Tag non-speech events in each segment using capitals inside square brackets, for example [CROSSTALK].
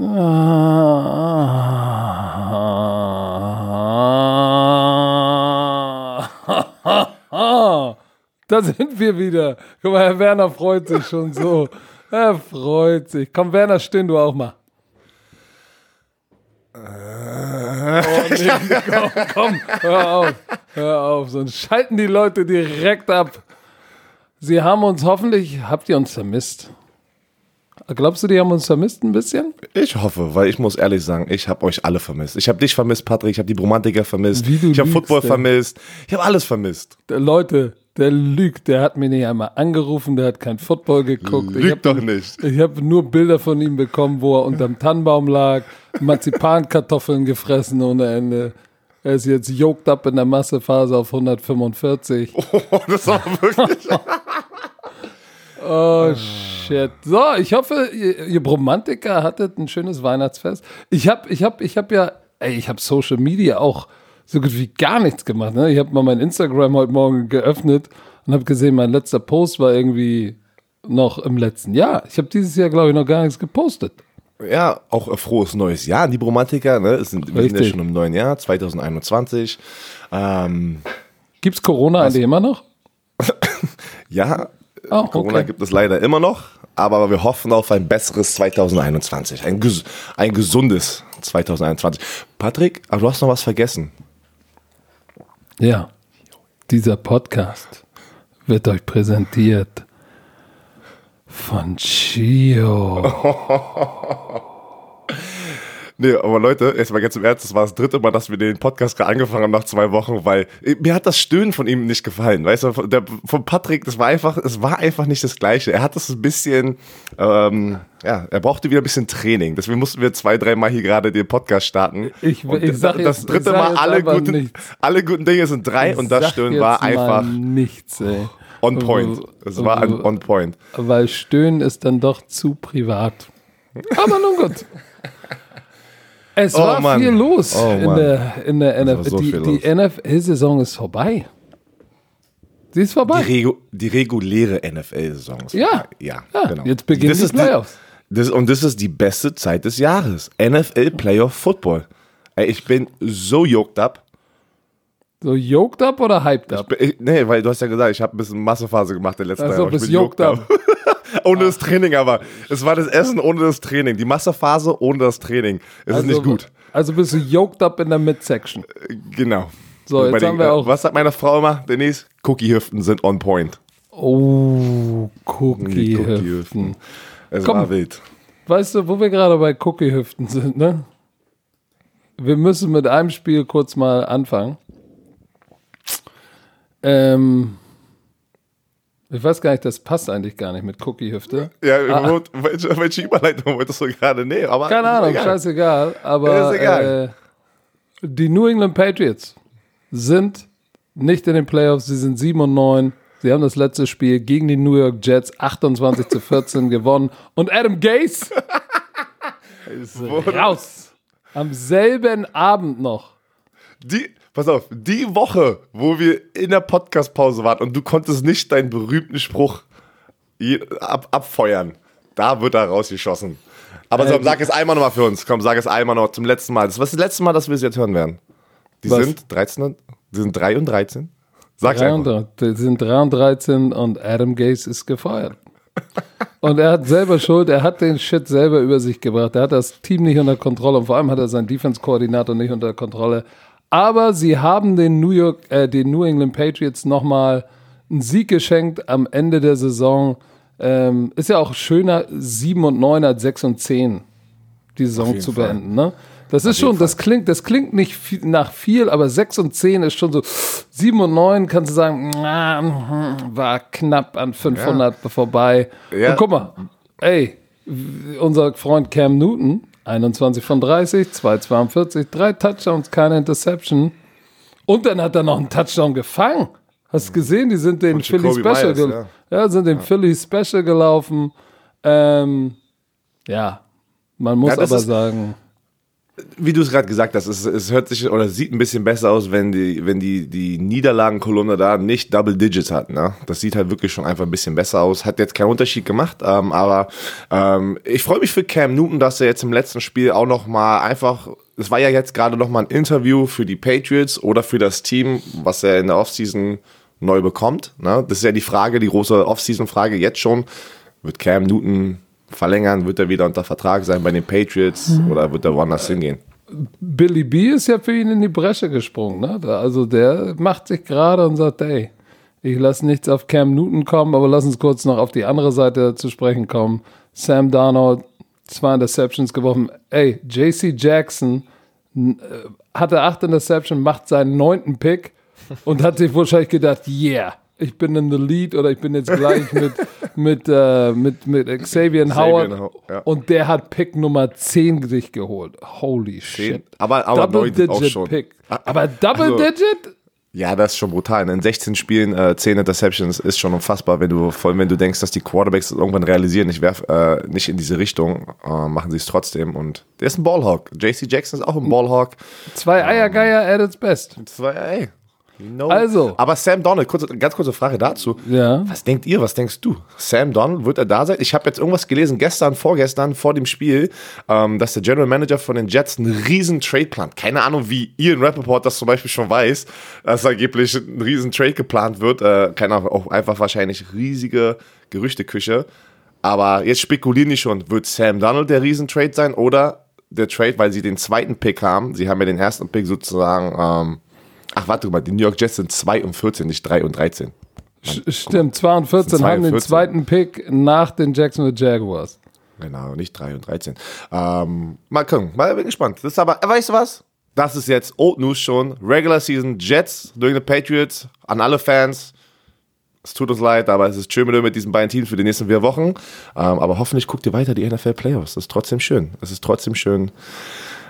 [LAUGHS] Da sind wir wieder. Guck mal, Herr Werner freut sich schon so. Er freut sich. Komm, Werner, stehen du auch mal. Oh, [LAUGHS] nee, komm, komm, hör auf, hör auf, sonst schalten die Leute direkt ab. Sie haben uns hoffentlich, habt ihr uns vermisst? Glaubst du, die haben uns vermisst ein bisschen? Ich hoffe, weil ich muss ehrlich sagen, ich habe euch alle vermisst. Ich habe dich vermisst, Patrick, ich habe die Bromantiker vermisst, ich habe Football ey. vermisst, ich habe alles vermisst. Der Leute, der lügt, der hat mir nicht einmal angerufen, der hat kein Football geguckt. ich Lüg hab, doch nicht. Ich habe nur Bilder von ihm bekommen, wo er unterm Tannenbaum lag, Marzipankartoffeln gefressen ohne Ende. Er ist jetzt yoked up in der Massephase auf 145. [LAUGHS] Oh, das war wirklich. [LAUGHS] Oh, shit. So, ich hoffe, ihr, ihr Bromantiker hattet ein schönes Weihnachtsfest. Ich habe ich hab, ich hab ja, ey, ich habe Social Media auch so gut wie gar nichts gemacht. Ne? Ich habe mal mein Instagram heute Morgen geöffnet und habe gesehen, mein letzter Post war irgendwie noch im letzten Jahr. Ich habe dieses Jahr, glaube ich, noch gar nichts gepostet. ja, auch ein frohes neues Jahr an die Bromantiker. Ne? Es sind, wir sind ja schon im neuen Jahr, 2021. Ähm, Gibt's Corona eigentlich immer noch? [LAUGHS] ja, Oh, Corona okay. gibt es leider immer noch, aber wir hoffen auf ein besseres 2021. Ein, ges ein gesundes 2021. Patrick, aber du hast noch was vergessen. Ja. Dieser Podcast wird euch präsentiert von Chio. [LAUGHS] Nee, aber Leute, jetzt mal ganz im Ernst, das war das dritte Mal, dass wir den Podcast gerade angefangen haben nach zwei Wochen, weil äh, mir hat das Stöhnen von ihm nicht gefallen. Weißt du, von- der, von Patrick, das war einfach, es war einfach nicht das Gleiche. Er hat das ein bisschen, ähm, ja, er brauchte wieder ein bisschen Training. Deswegen mussten wir zwei, dreimal hier gerade den Podcast starten. Ich- Und ich sag das jetzt- dritte ich sag Mal, jetzt alle guten, nichts. alle guten Dinge sind drei und das Stöhnen jetzt war mal einfach nichts, ey. on point. Es war an- on point. Weil Stöhnen ist dann doch zu privat. Aber nun gut. Es Oh, war Mann. viel los Oh, in der, in der NFL. so die die. NFL-Saison ist vorbei. Sie ist Die, vorbei. Regu die reguläre NFL-Saison. ist Ja. vorbei. ja, Ja, genau. jetzt beginnen Das die Playoffs. Das, und das ist die beste Zeit des Jahres. NFL Playoff Football. Ey, ich bin so yoked up. So yoked up oder hyped up? Ich, nee, weil du hast ja gesagt, ich habe ein bisschen Massephase gemacht in letzter Ach Zeit. so, aber ich bist bin yoked up. [LAUGHS] ohne das Training aber. Es war das Essen ohne das Training. Die Massephase ohne das Training. Es ist nicht gut. Also bist du yoked up in der Midsection. Genau. So, jetzt haben wir auch- Was sagt meine Frau immer, Denise? Cookie-Hüften sind on point. Oh, Cookie-Hüften. Cookie-Hüften. Es Komm. war wild. Weißt du, wo wir gerade bei Cookie-Hüften sind, ne? Wir müssen mit einem Spiel kurz mal anfangen. Ähm, ich weiß gar nicht, das passt eigentlich gar nicht mit Cookie-Hüfte. Ja, welche, welche Überleitung wolltest du gerade nehmen? Aber Ah. Keine Ahnung, egal. scheißegal. Aber egal. Äh, die New England Patriots sind nicht in den Playoffs, sie sind 7 und 9. Sie haben das letzte Spiel gegen die New York Jets 28 zu 14 [LAUGHS] gewonnen. Und Adam Gase [LAUGHS] raus. Am selben Abend noch. Die, pass auf, die Woche, wo wir in der Podcast-Pause waren und du konntest nicht deinen berühmten Spruch ab, abfeuern, da wird er rausgeschossen. Aber so, Ähm, sag es einmal nochmal für uns. Komm, sag es einmal noch zum letzten Mal. Das ist das letzte Mal, dass wir es jetzt hören werden? Die Was? sind 13, und- die sind 3 und 13. Sag's einfach. die sind 3 und 13 und Adam Gase ist gefeuert. [LAUGHS] Und er hat selber Schuld, er hat den Shit selber über sich gebracht. Er hat das Team nicht unter Kontrolle und vor allem hat er seinen Defense-Koordinator nicht unter Kontrolle. Aber sie haben den New York, äh, den New England Patriots nochmal einen Sieg geschenkt am Ende der Saison. Ähm, ist ja auch schöner 7 und 9 als 6 und 10 die Saison zu beenden. Ne? Das ist jeden schon, das klingt, das klingt nicht viel, nach viel, aber 6 und 10 ist schon so, 7 und 9 kannst du sagen, mhm, war knapp an 500 vorbei. Ja. Und guck mal, ey, unser Freund Cam Newton, 21 von 30, 242, drei Touchdowns, keine Interception. Und dann hat er noch einen Touchdown gefangen. Hast du gesehen? Die sind den Philly Special, Myers, gel- ja. sind den Philly Special gelaufen. Ähm, ja, man muss Ja, aber ist- sagen, wie du es gerade gesagt hast, es, es hört sich oder sieht ein bisschen besser aus, wenn die, wenn die, die Niederlagenkolumne da nicht Double Digits hat. Ne? Das sieht halt wirklich schon einfach ein bisschen besser aus. Hat jetzt keinen Unterschied gemacht, ähm, aber ähm, ich freue mich für Cam Newton, dass er jetzt im letzten Spiel auch noch mal einfach es war ja jetzt gerade noch mal ein Interview für die Patriots oder für das Team, was er in der Offseason neu bekommt. Ne? Das ist ja die Frage, die große Offseason-Frage jetzt schon. Wird Cam Newton verlängern? Wird er wieder unter Vertrag sein bei den Patriots mhm. oder wird er woanders hingehen? Billy B ist ja für ihn in die Bresche gesprungen. Ne? Also der macht sich gerade und sagt, ey, ich lasse nichts auf Cam Newton kommen, aber lass uns kurz noch auf die andere Seite zu sprechen kommen. Sam Darnold, zwei Interceptions geworfen. Ey, JC Jackson äh, hatte acht Interceptions, macht seinen neunten Pick und hat sich wahrscheinlich gedacht, yeah, ich bin in the lead oder ich bin jetzt gleich [LAUGHS] mit, mit, äh, mit, mit Xavier Howard. Xavier, ja. Und der hat Pick Nummer 10 sich geholt. Holy 10. shit. Aber, aber Double Digit auch schon. Pick. Aber Double also, Digit? Ja, das ist schon brutal. In 16 Spielen äh, 10 Interceptions ist schon unfassbar, wenn du, vor allem wenn du denkst, dass die Quarterbacks irgendwann realisieren, ich werf äh, nicht in diese Richtung, äh, machen sie es trotzdem. Und der ist ein Ballhawk. JC Jackson ist auch ein Ballhawk. Zwei Eiergeier at its best. Zwei, ey. No. Also. Aber Sam Donald, kurze, ganz kurze Frage dazu. Ja. Was denkt ihr, was denkst du? Sam Donald, wird er da sein? Ich habe jetzt irgendwas gelesen, gestern, vorgestern, vor dem Spiel, ähm, dass der General Manager von den Jets einen riesen Trade plant. Keine Ahnung, wie in Rappaport das zum Beispiel schon weiß, dass angeblich ein riesen Trade geplant wird. Äh, keine Ahnung, auch einfach wahrscheinlich riesige Gerüchteküche. Aber jetzt spekulieren die schon, wird Sam Donald der Riesentrade sein oder der Trade, weil sie den zweiten Pick haben. Sie haben ja den ersten Pick sozusagen ähm, Ach, warte mal, die New York Jets sind 2 und 14, nicht 3 und 13. Stimmt, 2 und 14 haben den zweiten Pick nach den Jacksonville Jaguars. Genau, nicht 3 und 13. Ähm, mal gucken, mal bin gespannt. Das ist aber, weißt du was? Das ist jetzt Old News schon. Regular Season Jets durch die Patriots. An alle Fans. Es tut uns leid, aber es ist schön mit diesen beiden Teams für die nächsten vier Wochen. Ähm, aber hoffentlich guckt ihr weiter die NFL Playoffs. Das ist trotzdem schön. Es ist trotzdem schön.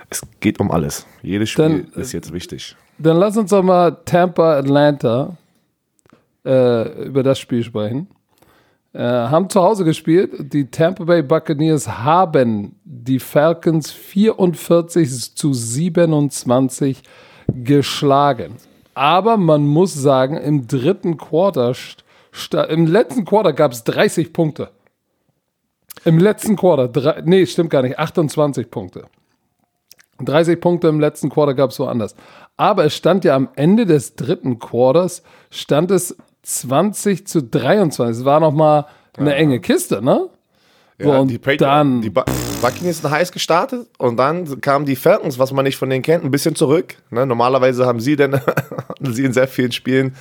Es geht um alles. Jedes Spiel Dann, ist jetzt wichtig. Dann lass uns doch mal Tampa Atlanta äh, über das Spiel sprechen. Äh, haben zu Hause gespielt. Die Tampa Bay Buccaneers haben die Falcons 44 zu 27 geschlagen. Aber man muss sagen, im dritten Quarter, im letzten Quarter gab es 30 Punkte. Im letzten Quarter, drei, nee, stimmt gar nicht, 28 Punkte. 30 Punkte im letzten Quarter gab es woanders. Aber es stand ja am Ende des dritten Quarters, stand es 20 zu 23. Es war nochmal eine ja. enge Kiste, ne? Ja, und die, dann, die Buccaneers sind heiß gestartet und dann kamen die Falcons, was man nicht von denen kennt, ein bisschen zurück. Ne? Normalerweise haben sie denn [LAUGHS] sie in sehr vielen Spielen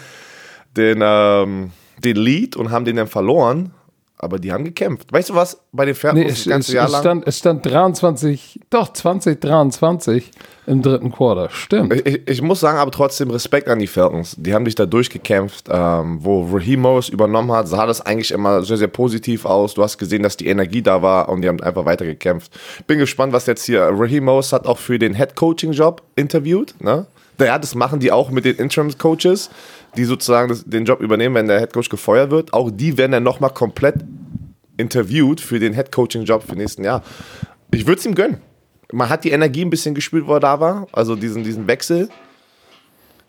den, ähm, den Lead und haben den dann verloren aber die haben gekämpft. Weißt du was? Bei den Pferden nee, es, das ganze es, Jahr es stand, es stand 23, doch 2023 im dritten Quarter. Stimmt. Ich, ich, muss sagen, aber trotzdem Respekt an die Falcons. Die haben sich da durchgekämpft. Ähm, wo Raheem Morris übernommen hat, sah das eigentlich immer sehr, sehr positiv aus. Du hast gesehen, dass die Energie da war und die haben einfach weitergekämpft. Bin gespannt, was jetzt hier. Raheem Morris hat auch für den Head Coaching Job interviewt. Ne? Ja, das machen die auch mit den Interim Coaches die sozusagen das, den Job übernehmen, wenn der Headcoach gefeuert wird. Auch die werden dann nochmal komplett interviewt für den Headcoaching-Job für nächsten Jahr. Ich würde es ihm gönnen. Man hat die Energie ein bisschen gespürt, wo er da war. Also diesen, diesen Wechsel.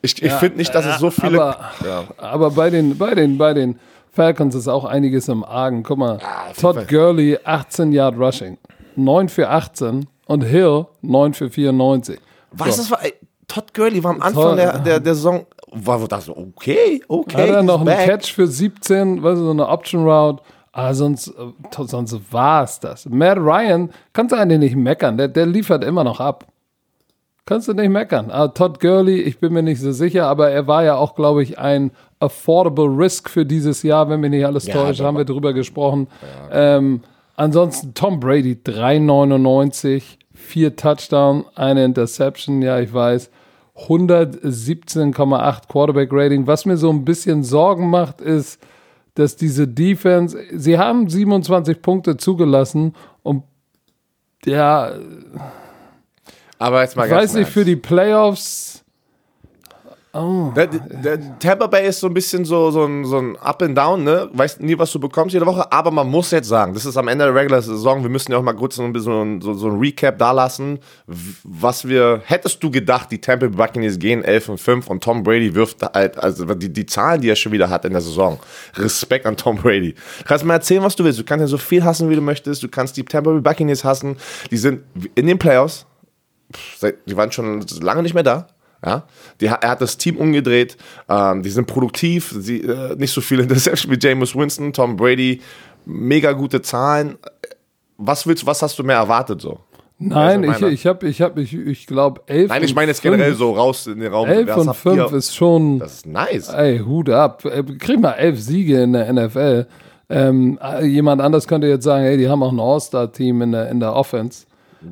Ich, ich ja, finde nicht, dass es so viele. Aber, ja. aber bei, den, bei, den, bei den Falcons ist auch einiges im Argen. Guck mal, ja, Todd Gurley, 18 Yard Rushing. 9 für 18 und Hill 9 für 94. Was so. das war? Todd Gurley war am Anfang der, der, der Saison war das okay, okay. Hat er noch einen Catch für 17, weißt du, so eine Option Route. Ah, sonst, äh, sonst war es das. Matt Ryan, kannst du eigentlich nicht meckern. Der, der liefert immer noch ab. Kannst du nicht meckern. Ah, Todd Gurley, ich bin mir nicht so sicher, aber er war ja auch, glaube ich, ein affordable Risk für dieses Jahr, wenn mich nicht alles ja, täuscht, haben wir drüber gesprochen. Ja. Ähm, ansonsten Tom Brady, 3,99, vier Touchdown, eine Interception, ja, ich weiß. 117,8 Quarterback Rating. Was mir so ein bisschen Sorgen macht, ist, dass diese Defense, sie haben 27 Punkte zugelassen und ja, aber jetzt mal ich weiß nicht, für die Playoffs Oh. Der, der Tampa Bay ist so ein bisschen so, so, ein, so ein Up and Down, ne? Weißt nie, was du bekommst jede Woche, aber man muss jetzt sagen, das ist am Ende der Regular Saison, wir müssen ja auch mal kurz so ein bisschen so, so ein Recap da lassen, was wir, hättest du gedacht, die Tampa Bay Buccaneers gehen 11 und 5 und Tom Brady wirft halt, also die, die Zahlen, die er schon wieder hat in der Saison, Respekt an Tom Brady. Du kannst mir erzählen, was du willst, du kannst ja so viel hassen, wie du möchtest, du kannst die Tampa Bay Buccaneers hassen, die sind in den Playoffs, die waren schon lange nicht mehr da, ja, die, er hat das Team umgedreht, ähm, die sind produktiv, sie, äh, nicht so viele Interceptions [LAUGHS] wie James Winston, Tom Brady, mega gute Zahlen. Was willst, was hast du mehr erwartet so? Nein, ich, ich habe, ich habe, ich, ich glaube elf. Nein, ich meine jetzt generell so raus in den Raum. Elf und fünf ist schon. Das ist nice. Ey, Hut ab. Äh, krieg mal elf Siege in der NFL. Ähm, jemand anders könnte jetzt sagen, hey, die haben auch ein All-Star-Team in der, in der Offense.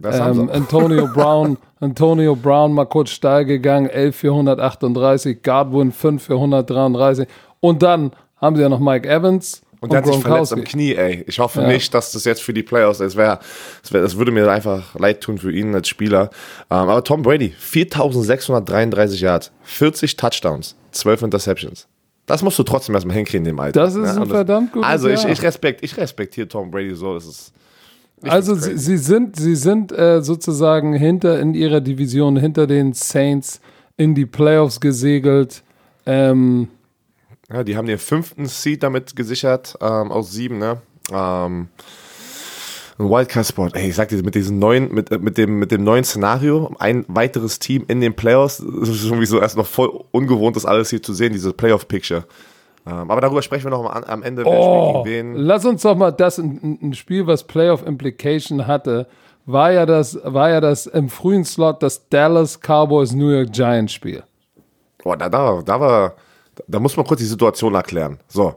Ähm, Antonio Brown, Antonio Brown mal kurz steil gegangen, 11 für 138, Godwin 5 für 133 und dann haben sie ja noch Mike Evans. Und, und der hat sich verletzt am Knie, ey. Ich hoffe ja. nicht, dass das jetzt für die Playoffs ist. Wär, das, wär, das würde mir einfach leid tun für ihn als Spieler. Ähm, aber Tom Brady, 4633 Yards, 40 Touchdowns, 12 Interceptions. Das musst du trotzdem erstmal hinkriegen, dem Alter. Das ist ja, ein verdammt gut. Also ich, ich, respekt, ich respektiere Tom Brady so. Das ist, also sie, sie, sind, sie sind äh, sozusagen hinter in ihrer Division hinter den Saints in die Playoffs gesegelt. Ähm, ja, die haben den fünften Seed damit gesichert ähm, aus sieben. Ne? Ähm, ein Wildcard-Sport. Ey, ich sag dir, mit diesem neuen, mit, mit, dem, mit dem neuen Szenario, ein weiteres Team in den Playoffs, das [LAUGHS] ist irgendwie so erst noch voll ungewohnt, das alles hier zu sehen, diese Playoff-Picture. Ähm, aber darüber sprechen wir noch mal am Ende. Oh, lass uns doch mal das, ein, ein Spiel, was Playoff Implication hatte, war ja das, war ja das im frühen Slot das Dallas Cowboys New York Giants Spiel. Boah, da, da, da war, da muss man kurz die Situation erklären. So.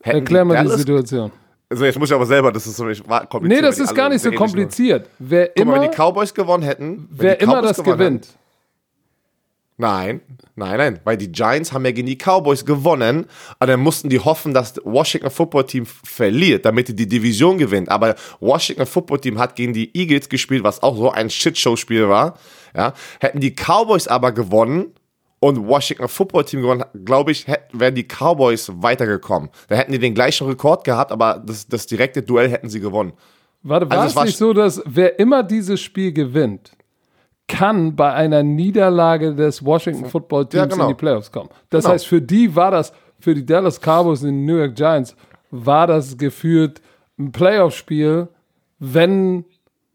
Erklär mal Dallas, die Situation. Also jetzt muss ich aber selber, das ist so kompliziert. Nee, das ist gar nicht so kompliziert. Wer Guck immer, mal, wenn die Cowboys gewonnen hätten, wer immer das gewinnt, hätten, Nein, nein, nein, weil die Giants haben ja gegen die Cowboys gewonnen und dann mussten die hoffen, dass das Washington Football Team verliert, damit die die Division gewinnt. Aber Washington Football Team hat gegen die Eagles gespielt, was auch so ein Shitshow-Spiel war. Ja, hätten die Cowboys aber gewonnen und Washington Football Team gewonnen, glaube ich, wären die Cowboys weitergekommen. Da hätten die den gleichen Rekord gehabt, aber das, das direkte Duell hätten sie gewonnen. Warte, war also es war nicht so, dass wer immer dieses Spiel gewinnt, kann bei einer Niederlage des Washington Football Teams ja, genau. in die Playoffs kommen. Das genau. heißt, für die war das, für die Dallas Cowboys und die New York Giants, war das geführt ein Playoff-Spiel, wenn,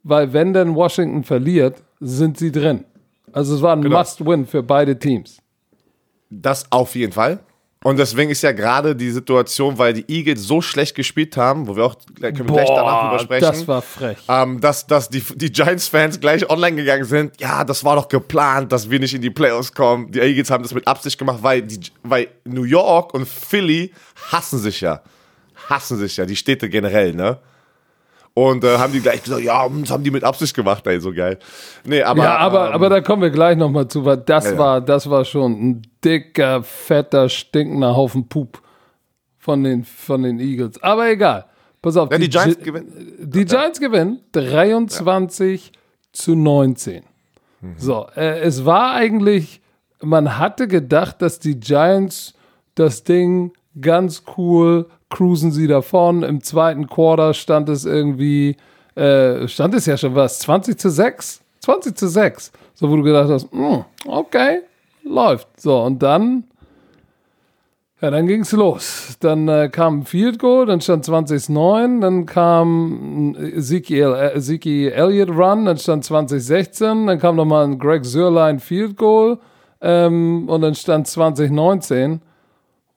weil wenn denn Washington verliert, sind sie drin. Also es war ein genau. Must-Win für beide Teams. Das auf jeden Fall. Und deswegen ist ja gerade die Situation, weil die Eagles so schlecht gespielt haben, wo wir auch können wir Boah, gleich danach drüber sprechen. Das war frech. Ähm, dass dass die, die Giants-Fans gleich online gegangen sind. Ja, das war doch geplant, dass wir nicht in die Playoffs kommen. Die Eagles haben das mit Absicht gemacht, weil, die, weil New York und Philly hassen sich ja. Hassen sich ja, die Städte generell, ne? Und äh, haben die gleich gesagt, ja, das haben die mit Absicht gemacht, ey, so geil. Nee, aber, ja, aber, ähm, aber da kommen wir gleich nochmal zu, weil das ja, war, das war schon ein dicker, fetter, stinkender Haufen Pup von den, von den Eagles. Aber egal. Pass auf. Ja, die, die, Giants Gi gewinnen. Die Giants gewinnen 23 ja. zu 19. Mhm. So, äh, es war eigentlich, man hatte gedacht, dass die Giants das Ding ganz cool cruisen sie davon. Im zweiten Quarter stand es irgendwie, äh, stand es ja schon was, 20 zu 6? 20 zu 6. So, wo du gedacht hast, mh, hm, okay, läuft. So, und dann, ja, dann ging es los. Dann äh, kam ein Field Goal, dann stand 20-9, dann kam Ezekiel, äh, Ezekiel Elliott Run, dann stand 2016, dann kam nochmal ein Greg Sörlein Field Goal ähm, und dann stand 2019.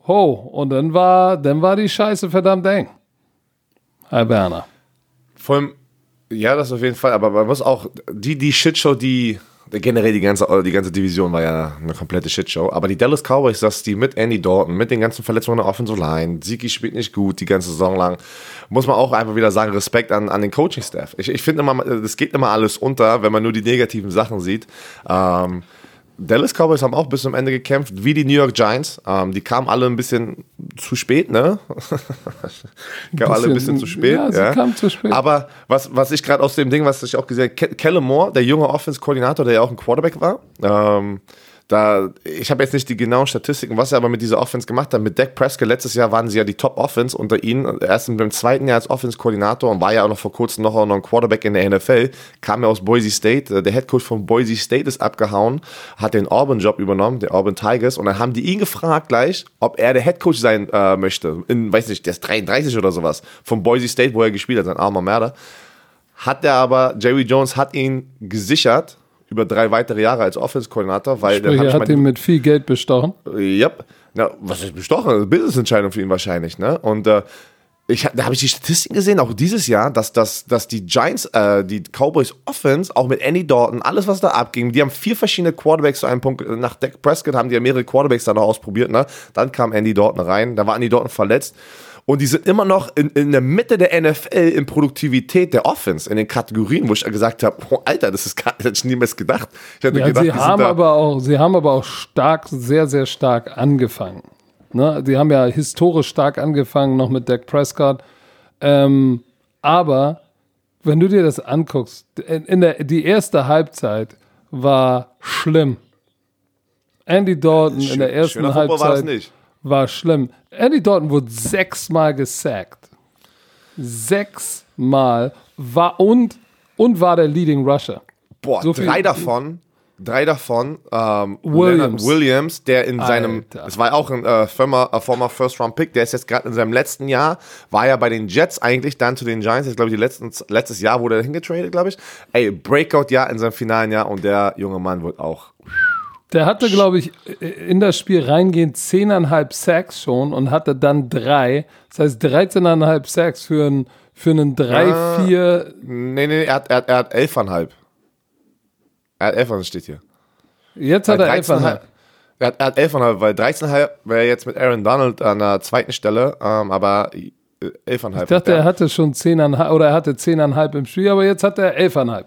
Ho, und dann war, dann war die Scheiße verdammt eng. Herr Berner. Vor allem, ja, das auf jeden Fall, aber man muss auch, die, die Shitshow, die, generell die ganze, die ganze Division war ja eine komplette Shitshow, aber die Dallas Cowboys, dass die mit Andy Dalton, mit den ganzen Verletzungen der Offensive Line, Siki spielt nicht gut die ganze Saison lang, muss man auch einfach wieder sagen, Respekt an, an den Coaching-Staff. Ich, ich finde immer, das geht immer alles unter, wenn man nur die negativen Sachen sieht. Ähm, Dallas Cowboys haben auch bis zum Ende gekämpft, wie die New York Giants. Ähm, die kamen alle ein bisschen zu spät, ne? [LAUGHS] kamen alle ein bisschen zu spät. Ja, sie ja. kamen zu spät. Aber was, was ich gerade aus dem Ding, was ich auch gesehen habe, Kellen Moore, der junge Offense-Koordinator, der ja auch ein Quarterback war, ähm, da, ich habe jetzt nicht die genauen Statistiken, was er aber mit dieser Offense gemacht hat. Mit Dak Prescott letztes Jahr waren sie ja die Top-Offense unter ihnen. Erst im zweiten Jahr als Offense-Koordinator und war ja auch noch vor kurzem noch, ein Quarterback in der NFL. Kam ja aus Boise State. Der Head Coach von Boise State ist abgehauen, hat den Auburn-Job übernommen, der Auburn Tigers. Und dann haben die ihn gefragt gleich, ob er der Head Coach sein äh, möchte. In, weiß nicht, der ist 33 oder sowas. Von Boise State, wo er gespielt hat, sein armer Mörder. Hat er aber, Jerry Jones hat ihn gesichert über drei weitere Jahre als Offense-Koordinator, weil Sprich, er hat ihn mit viel Geld bestochen. Ja, yep. Na, was ist bestochen? Business-Entscheidung für ihn wahrscheinlich, ne? Und äh, ich, da habe ich die Statistiken gesehen, auch dieses Jahr, dass, dass, dass die Giants, äh, die Cowboys Offense, auch mit Andy Dalton, alles, was da abging, die haben vier verschiedene Quarterbacks zu einem Punkt. Nach Dak Prescott haben die ja mehrere Quarterbacks da noch ausprobiert, ne? Dann kam Andy Dalton rein, da war Andy Dalton verletzt. Und die sind immer noch in, in der Mitte der NFL in Produktivität der Offense, in den Kategorien, wo ich gesagt habe, oh, Alter, das ist gar, das hätte ich niemals gedacht. Ich hatte ja, gedacht, sie haben aber auch, sie haben aber auch stark, sehr, sehr stark angefangen. Ne? Die haben ja historisch stark angefangen, noch mit Dak Prescott. Ähm, aber wenn du dir das anguckst, in der, die erste Halbzeit war schlimm. Andy Dalton in der ersten Halbzeit war schlimm. Andy Dalton wurde sechsmal gesackt. Sechsmal war und, und war der Leading Rusher. Boah, so drei davon drei davon, ähm, Williams. Williams, der in Alter. seinem, das war auch ein äh, former, äh, former First-Round-Pick, der ist jetzt gerade in seinem letzten Jahr, war ja bei den Jets eigentlich, dann zu den Giants, jetzt glaube ich, letzten, letztes Jahr wurde er hingetradet, glaube ich. Ey, Breakout-Jahr in seinem finalen Jahr und der junge Mann wird auch der hatte, glaube ich, in das Spiel reingehend 10,5 Sacks schon und hatte dann drei. Das heißt 13,5 Sacks für einen für einen 3, 4. Nee, nee, er hat, er hat, er hat 11,5. Er hat 11,5 steht hier. Jetzt hat er 11,5. Er hat, er hat 11,5, weil 13,5 wäre jetzt mit Aaron Donald an der zweiten Stelle, ähm, aber 11,5. Ich dachte, er hatte schon 10,5 oder er hatte 10,5 im Spiel, aber jetzt hat er 11,5.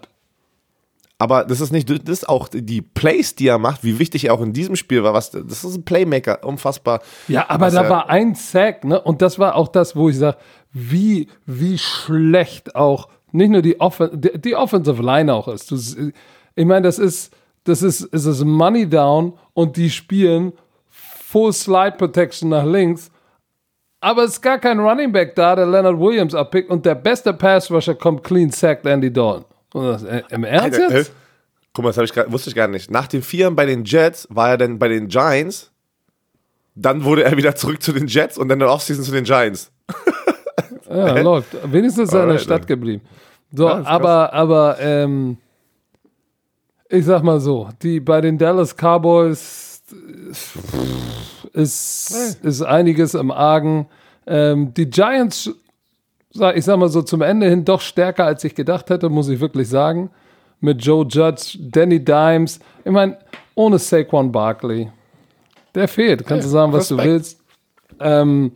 Aber das ist nicht, das ist auch die Plays, die er macht, wie wichtig er auch in diesem Spiel war. Was, das ist ein Playmaker, unfassbar. Ja, aber da war ein Sack, ne? Und das war auch das, wo ich sage, wie, wie schlecht auch nicht nur die, Offen die, die Offensive Line auch ist. Du, ich meine, das ist, das ist, ist es Money Down und die spielen Full Slide Protection nach links. Aber es ist gar kein Running Back da, der Leonard Williams abpickt und der beste Pass Rusher kommt clean sacked Andy Dalton. Das, äh, Im Ernst Alter, jetzt? Äh, guck mal, das ich grad, wusste ich gar nicht. Nach den Vieren bei den Jets war er dann bei den Giants. Dann wurde er wieder zurück zu den Jets und dann in der Offseason zu den Giants. [LAUGHS] ja, läuft. Wenigstens ist er in der Stadt geblieben. So, ja, aber, aber, ähm, ich sag mal so, die bei den Dallas Cowboys ist, ist einiges im Argen. Ähm, die Giants ich sag mal so, zum Ende hin doch stärker, als ich gedacht hätte, muss ich wirklich sagen. Mit Joe Judge, Danny Dimes. Ich meine, ohne Saquon Barkley. Der fehlt. Kannst du sagen, was Respekt. du willst. Ähm,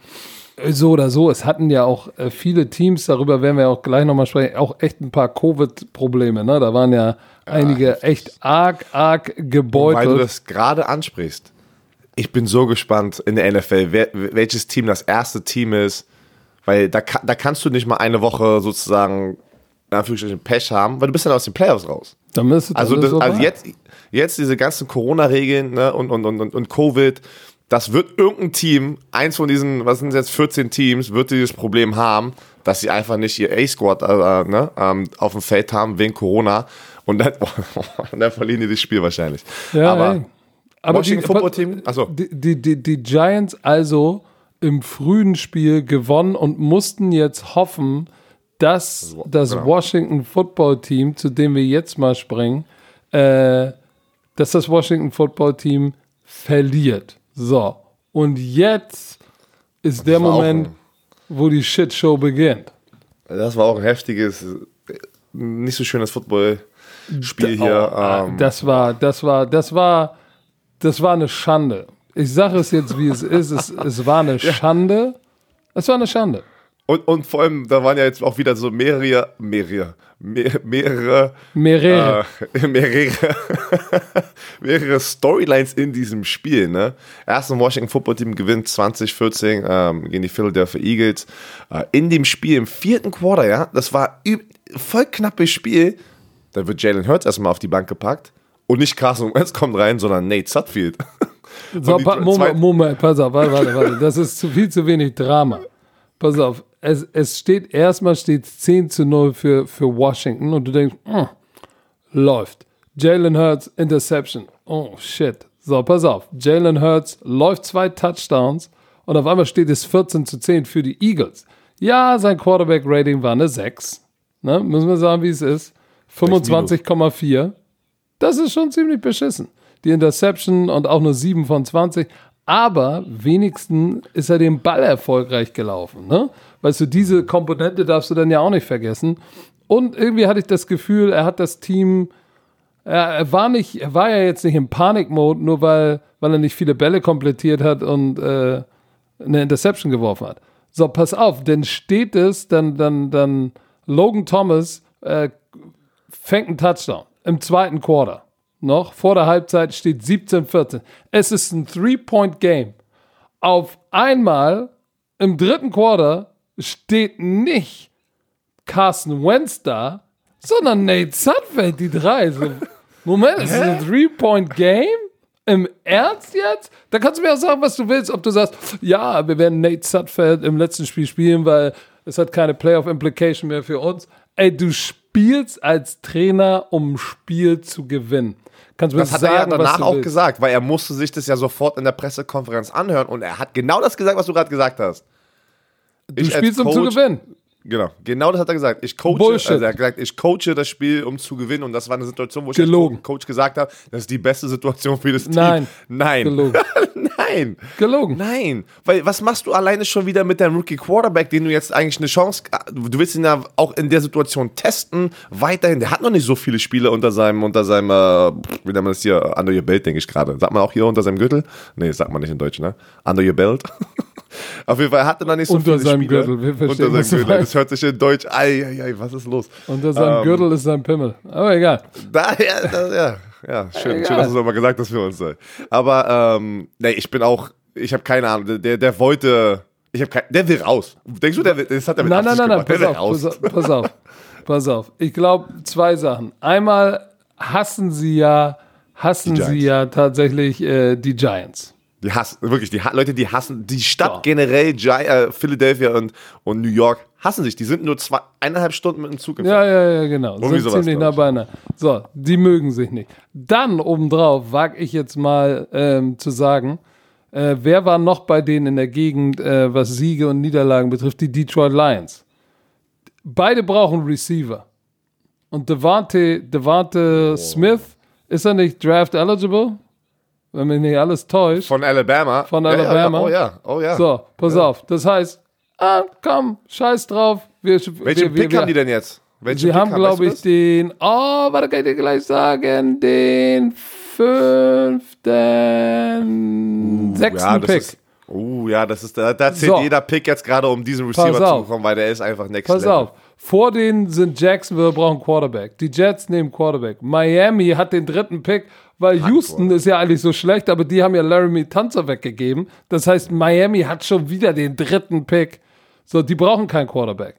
so oder so, es hatten ja auch äh, viele Teams, darüber werden wir auch gleich nochmal sprechen, auch echt ein paar Covid-Probleme. Ne? Da waren ja, ja einige echt arg, arg gebeutelt. Weil du das gerade ansprichst. Ich bin so gespannt in der NFL, wer, welches Team das erste Team ist, weil da, da kannst du nicht mal eine Woche sozusagen in Anführungsstrichen Pech haben, weil du bist dann aus den Playoffs raus. Dann bist du also, das, also jetzt, jetzt diese ganzen Corona-Regeln ne, und, und, und, und Covid, das wird irgendein Team, eins von diesen, was sind jetzt 14 Teams, wird dieses Problem haben, dass sie einfach nicht ihr A-Squad äh, ne, ähm, auf dem Feld haben wegen Corona und dann, [LAUGHS] und dann verlieren die das Spiel wahrscheinlich. Ja, aber, ey. aber Washington Football Team, also die, die, die, die Giants also im frühen Spiel gewonnen und mussten jetzt hoffen, dass das genau. Washington Football Team, zu dem wir jetzt mal springen, äh, dass das Washington Football Team verliert. So. Und jetzt ist der Moment, wo die Shitshow beginnt. Das war auch ein heftiges, nicht so schönes Footballspiel hier. Oh, ähm. Das war, das war, das war, das war eine Schande. Ich sage es jetzt, wie es ist. Es, es war eine [LAUGHS] Schande. Es war eine Schande. Und, und vor allem, da waren ja jetzt auch wieder so mehrere, mehrere, mehrere, mehrere, äh, [LAUGHS] mehrere, [LAUGHS] mehrere Storylines in diesem Spiel. Ne? Erst ein Washington Football Team gewinnt 2014 ähm, gegen die Philadelphia Eagles. Äh, in dem Spiel im vierten Quarter, ja, das war voll knappes Spiel. Da wird Jalen Hurts erstmal auf die Bank gepackt Und nicht Carson Wentz kommt rein, sondern Nate Sutfield. So, pa Moment, Moment, pass auf, warte, warte, warte. Das ist zu viel zu wenig Drama. Pass auf, es, es steht, erstmal steht 10 zu 0 für, für Washington und du denkst, hm, läuft. Jalen Hurts, Interception. Oh, shit. So, pass auf. Jalen Hurts läuft zwei Touchdowns und auf einmal steht es 14 zu 10 für die Eagles. Ja, sein Quarterback-Rating war eine 6. Ne? Müssen wir sagen, wie es ist. 25,4. Das ist schon ziemlich beschissen. Die Interception und auch nur 7 von 20. Aber wenigstens ist er den Ball erfolgreich gelaufen. Ne? Weißt du, diese Komponente darfst du dann ja auch nicht vergessen. Und irgendwie hatte ich das Gefühl, er hat das Team, er, war nicht, er war ja jetzt nicht im Panikmode, nur weil, weil er nicht viele Bälle komplettiert hat und äh, eine Interception geworfen hat. So, pass auf, denn steht es, dann, dann, dann Logan Thomas äh, fängt einen Touchdown im zweiten Quarter. Noch vor der Halbzeit steht 17-14. Es ist ein Three-Point-Game. Auf einmal im dritten Quarter steht nicht Carson Wentz da, sondern Nate Sudfeld, die drei. So, Moment, ist es ein Three-Point-Game? Im Ernst jetzt? Da kannst du mir auch sagen, was du willst. Ob du sagst, ja, wir werden Nate Sudfeld im letzten Spiel spielen, weil es hat keine Playoff-Implication mehr für uns. Ey, du spielst als Trainer, um ein Spiel zu gewinnen. Kannst du mir Das hat sagen, er ja danach auch willst. gesagt, weil er musste sich das ja sofort in der Pressekonferenz anhören und er hat genau das gesagt, was du gerade gesagt hast. Du Ich spielst, um zu gewinnen. Genau, genau das hat er gesagt. Ich coache, Bullshit. also er hat gesagt, ich coache das Spiel, um zu gewinnen und das war eine Situation, wo ich Gelogen. als Coach gesagt habe, das ist die beste Situation für das Team. Nein. Nein. Gelogen. [LAUGHS] [LAUGHS] Nein. Gelogen. Nein, weil was machst du alleine schon wieder mit deinem Rookie Quarterback, den du jetzt eigentlich eine Chance, du willst ihn ja auch in der Situation testen, weiterhin, der hat noch nicht so viele Spiele unter seinem, unter seinem, äh, wie nennt man das hier, under your belt, denke ich gerade. Sagt man auch hier unter seinem Gürtel? Nee, das sagt man nicht in Deutsch, ne? Under your belt. [LAUGHS] Auf jeden Fall, er hatte noch nicht so Unter viele seinem Spiele. Gürtel, wir verstehen, unter seinem Gürtel, das hört sich in Deutsch, ei, ei, ei, was ist los? Unter seinem Ähm, Gürtel ist sein Pimmel. Aber egal. Daher, da, ja, ja, schön, Egal. schön, dass du es nochmal gesagt hast für uns. ey. Aber, ähm, nee, ich bin auch, ich habe keine Ahnung, der, der wollte, ich habe kein, der will raus. Denkst du, der will, das hat er mit Nein, nein, nein, nein, pass auf, raus. pass auf, pass auf, pass auf. Ich glaube, zwei Sachen. Einmal hassen sie ja, hassen sie ja tatsächlich äh, die Giants. Die hassen, wirklich, die Leute, die hassen, die Stadt Ja. generell, Gi äh, Philadelphia und, und New York, hassen sich. Die sind nur zwei, eineinhalb Stunden mit dem Zug gefahren. Ja, ja, ja, genau. Irgendwie Sind sowas, ziemlich nah beieinander. So, die mögen sich nicht. Dann obendrauf wage ich jetzt mal ähm, zu sagen, äh, wer war noch bei denen in der Gegend, äh, was Siege und Niederlagen betrifft? Die Detroit Lions. Beide brauchen Receiver. Und Devante, Devante Smith, ist er nicht draft eligible? Wenn mich nicht alles täuscht. Von Alabama. Von Ja, Alabama. Ja, oh ja, oh ja. So, pass auf. Das heißt, ah, komm, scheiß drauf. Wir, Welchen wir, wir, Pick haben die denn jetzt? Welchen Sie Pick haben, glaube ich, den, oh, warte, kann ich dir gleich sagen, den fünften, sechsten ja, Pick. Ist, oh, ja, das ist, da, da zählt So. jeder Pick jetzt gerade, um diesen Receiver zu auf. bekommen, weil der ist einfach next Pass level. auf, vor denen sind Jacksonville, brauchen Quarterback. Die Jets nehmen Quarterback. Miami hat den dritten Pick, weil Houston ist ja eigentlich so schlecht, aber die haben ja Laramie Tanzer weggegeben. Das heißt, Miami hat schon wieder den dritten Pick. So, die brauchen keinen Quarterback.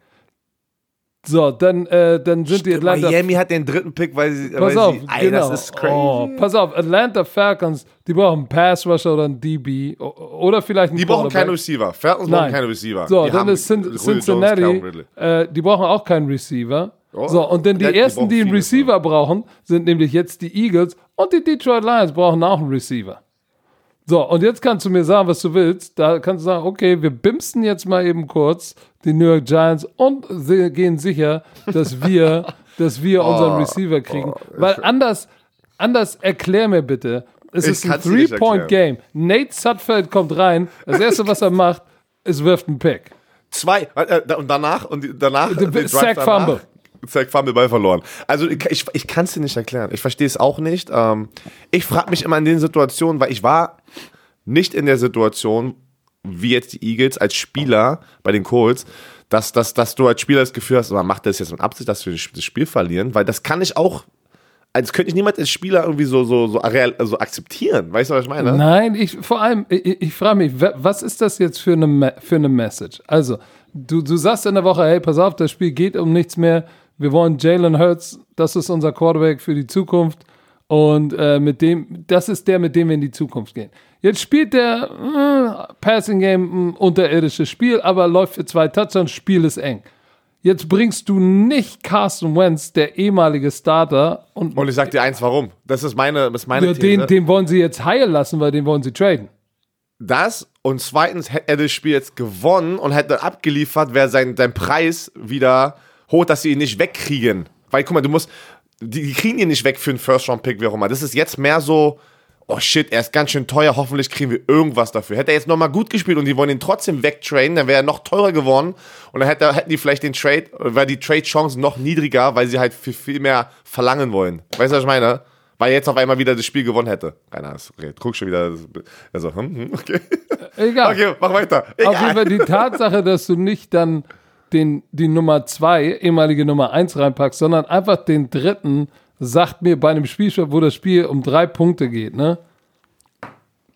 So, dann, äh, dann sind die Atlanta Miami hat den dritten Pick, weil sie. Pass weil auf, sie, ey, genau. das ist crazy. Oh, pass auf, Atlanta Falcons, die brauchen einen Pass Rusher oder einen DB oder vielleicht einen Die brauchen keinen Receiver. Falcons brauchen Nein. keine Receiver. So, die dann haben ist Cin Julio Cincinnati, Jones, äh, die brauchen auch keinen Receiver. Oh, so, und dann die die ersten, brauchen die einen Receiver brauchen, sind nämlich jetzt die Eagles und die Detroit Lions brauchen auch einen Receiver. So, und jetzt kannst du mir sagen, was du willst. Da kannst du sagen, okay, wir bimsen jetzt mal eben kurz die New York Giants und sie gehen sicher, dass wir, [LAUGHS] dass wir unseren Receiver kriegen. Weil anders, anders erklär mir bitte, es ist ein Three-Point-Game. Nate Sudfeld kommt rein, das erste, was er macht, ist wirft einen Pick. Zwei. Äh, äh, und danach, und danach. Drive Sack danach, Sack Fumble, Ball verloren. Also ich, ich, kann es dir nicht erklären. Ich verstehe es auch nicht. Ähm, ich frage mich immer in den Situationen, weil ich war nicht in der Situation, wie jetzt die Eagles als Spieler bei den Colts, dass, dass, dass du als Spieler das Gefühl hast, man macht das jetzt mit Absicht, dass wir das Spiel verlieren, weil das kann ich auch, als könnte ich niemand als Spieler irgendwie so, so, so, so akzeptieren. Weißt du, was ich meine? Nein, ich vor allem, ich, ich frage mich, wa- was ist das jetzt für eine, für eine Message? Also, du, du sagst in der Woche, hey, pass auf, das Spiel geht um nichts mehr. Wir wollen Jalen Hurts, das ist unser Quarterback für die Zukunft. Und äh, mit dem, das ist der, mit dem wir in die Zukunft gehen. Jetzt spielt der äh, Passing Game ein unterirdisches Spiel, aber läuft für zwei Touchdowns, Spiel ist eng. Jetzt bringst du nicht Carson Wentz, der ehemalige Starter. Und, Und ich sag dir eins, warum. Das ist meine, das ist meine ja, These. den, den wollen sie jetzt heilen lassen, weil den wollen sie traden. Das und zweitens hätte er das Spiel jetzt gewonnen und hätte abgeliefert, wäre sein, sein Preis wieder hoch, dass sie ihn nicht wegkriegen. Weil, guck mal, du musst, die, die kriegen ihn nicht weg für einen First-Round-Pick, wie auch immer. Das ist jetzt mehr so, oh shit, er ist ganz schön teuer, hoffentlich kriegen wir irgendwas dafür. Hätte er jetzt nochmal gut gespielt und die wollen ihn trotzdem wegtraden, dann wäre er noch teurer geworden und dann hätte, hätten die vielleicht den Trade, wäre die Trade-Chance noch niedriger, weil sie halt viel, viel mehr verlangen wollen. Weißt du, was ich meine? Weil er jetzt auf einmal wieder das Spiel gewonnen hätte. Keine Ahnung, okay, guck schon wieder. Also, hm, hm, okay. Egal. Okay, mach weiter. Auf jeden Fall die Tatsache, dass du nicht dann den, die Nummer zwei, ehemalige Nummer eins reinpackst, sondern einfach den dritten, sagt mir bei einem Spiel, wo das Spiel um drei Punkte geht, ne?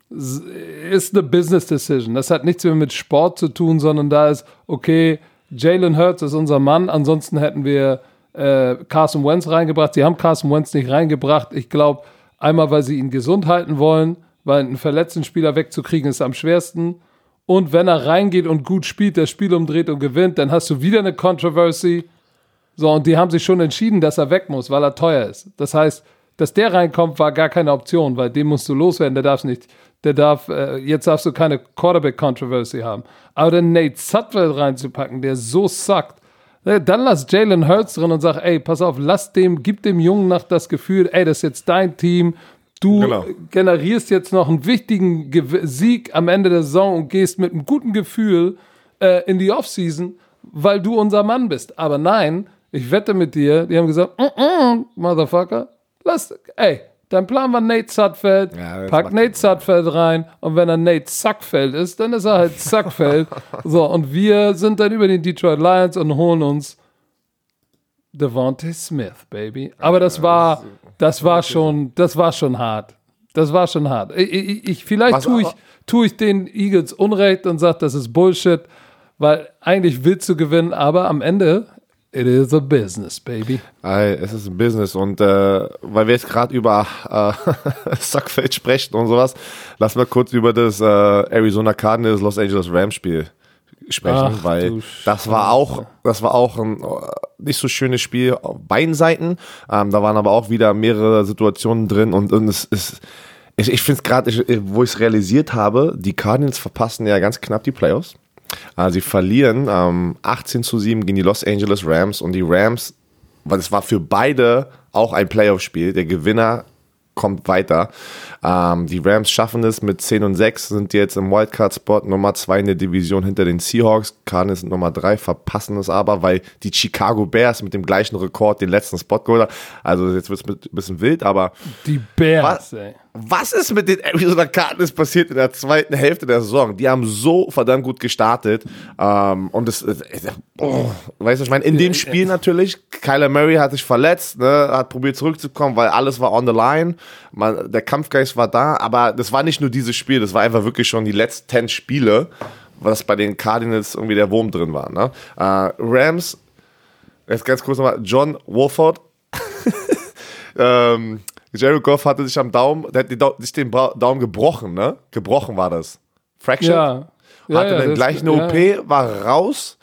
Ist eine Business Decision. Das hat nichts mehr mit Sport zu tun, sondern da ist, okay, Jalen Hurts ist unser Mann, ansonsten hätten wir äh, Carson Wentz reingebracht. Sie haben Carson Wentz nicht reingebracht. Ich glaube, einmal, weil sie ihn gesund halten wollen, weil einen verletzten Spieler wegzukriegen ist am schwersten. Und wenn er reingeht und gut spielt, das Spiel umdreht und gewinnt, dann hast du wieder eine Controversy. So, und die haben sich schon entschieden, dass er weg muss, weil er teuer ist. Das heißt, dass der reinkommt, war gar keine Option, weil den musst du loswerden, der darf nicht, der darf, äh, jetzt darfst du keine Quarterback-Controversy haben. Aber den Nate Sutwell reinzupacken, der so suckt, äh, dann lass Jalen Hurts drin und sag, ey, pass auf, lass dem, gib dem Jungen noch das Gefühl, ey, das ist jetzt dein Team. Du Genau. generierst jetzt noch einen wichtigen Sieg am Ende der Saison und gehst mit einem guten Gefühl äh, in die Offseason, weil du unser Mann bist. Aber nein, ich wette mit dir, die haben gesagt, mm -mm, Motherfucker, lass, ey, dein Plan war Nate Sudfeld, Ja, pack Nate Sudfeld rein und wenn er Nate Sackfeld ist, dann ist er halt [LAUGHS] Sackfeld. so, und wir sind dann über den Detroit Lions und holen uns Devontae Smith, Baby. Aber das war, das war schon, das war schon hart. Das war schon hart. Ich, ich, ich, vielleicht Was tue ich, tue ich den Eagles Unrecht und sage, das ist Bullshit, weil eigentlich willst du gewinnen, aber am Ende, it is a business, baby. Ey, es ist ein Business und äh, weil wir jetzt gerade über äh, [LAUGHS] Sackfeld sprechen und sowas, lass mal kurz über das äh, Arizona Cardinals Los Angeles Rams Spiel sprechen, Ach, weil das war auch, das war auch ein äh, nicht so schönes Spiel auf beiden Seiten. Ähm, da waren aber auch wieder mehrere Situationen drin und, und es ist ich, ich finde es gerade, wo ich es realisiert habe, die Cardinals verpassen ja ganz knapp die Playoffs. Äh, sie verlieren ähm, 18 zu 7 gegen die Los Angeles Rams und die Rams, weil es war für beide auch ein Playoff-Spiel. Der Gewinner kommt weiter. Ähm, die Rams schaffen es mit 10 und 6, sind jetzt im Wildcard-Spot Nummer 2 in der Division hinter den Seahawks. Cardinals sind Nummer 3, verpassen es aber, weil die Chicago Bears mit dem gleichen Rekord den letzten Spot geholt haben. Also jetzt wird es ein bisschen wild, aber Die Bears, Was? ey. Was ist mit den Arizona Cardinals passiert in der zweiten Hälfte der Saison? Die haben so verdammt gut gestartet. Ähm, und das, oh, weißt du, ich meine, in dem Spiel natürlich, Kyler Murray hat sich verletzt, ne, hat probiert zurückzukommen, weil alles war on the line. Man, der Kampfgeist war da, aber das war nicht nur dieses Spiel, das war einfach wirklich schon die letzten 10 Spiele, was bei den Cardinals irgendwie der Wurm drin war. Ne? Äh, Rams, jetzt ganz kurz nochmal, John Wolford [LAUGHS] ähm, Jared Goff hatte sich am Daumen, der hat Dau sich den Daumen gebrochen, ne? Gebrochen war das. Fracture. Ja. ja hatte ja, dann gleich eine OP, war raus.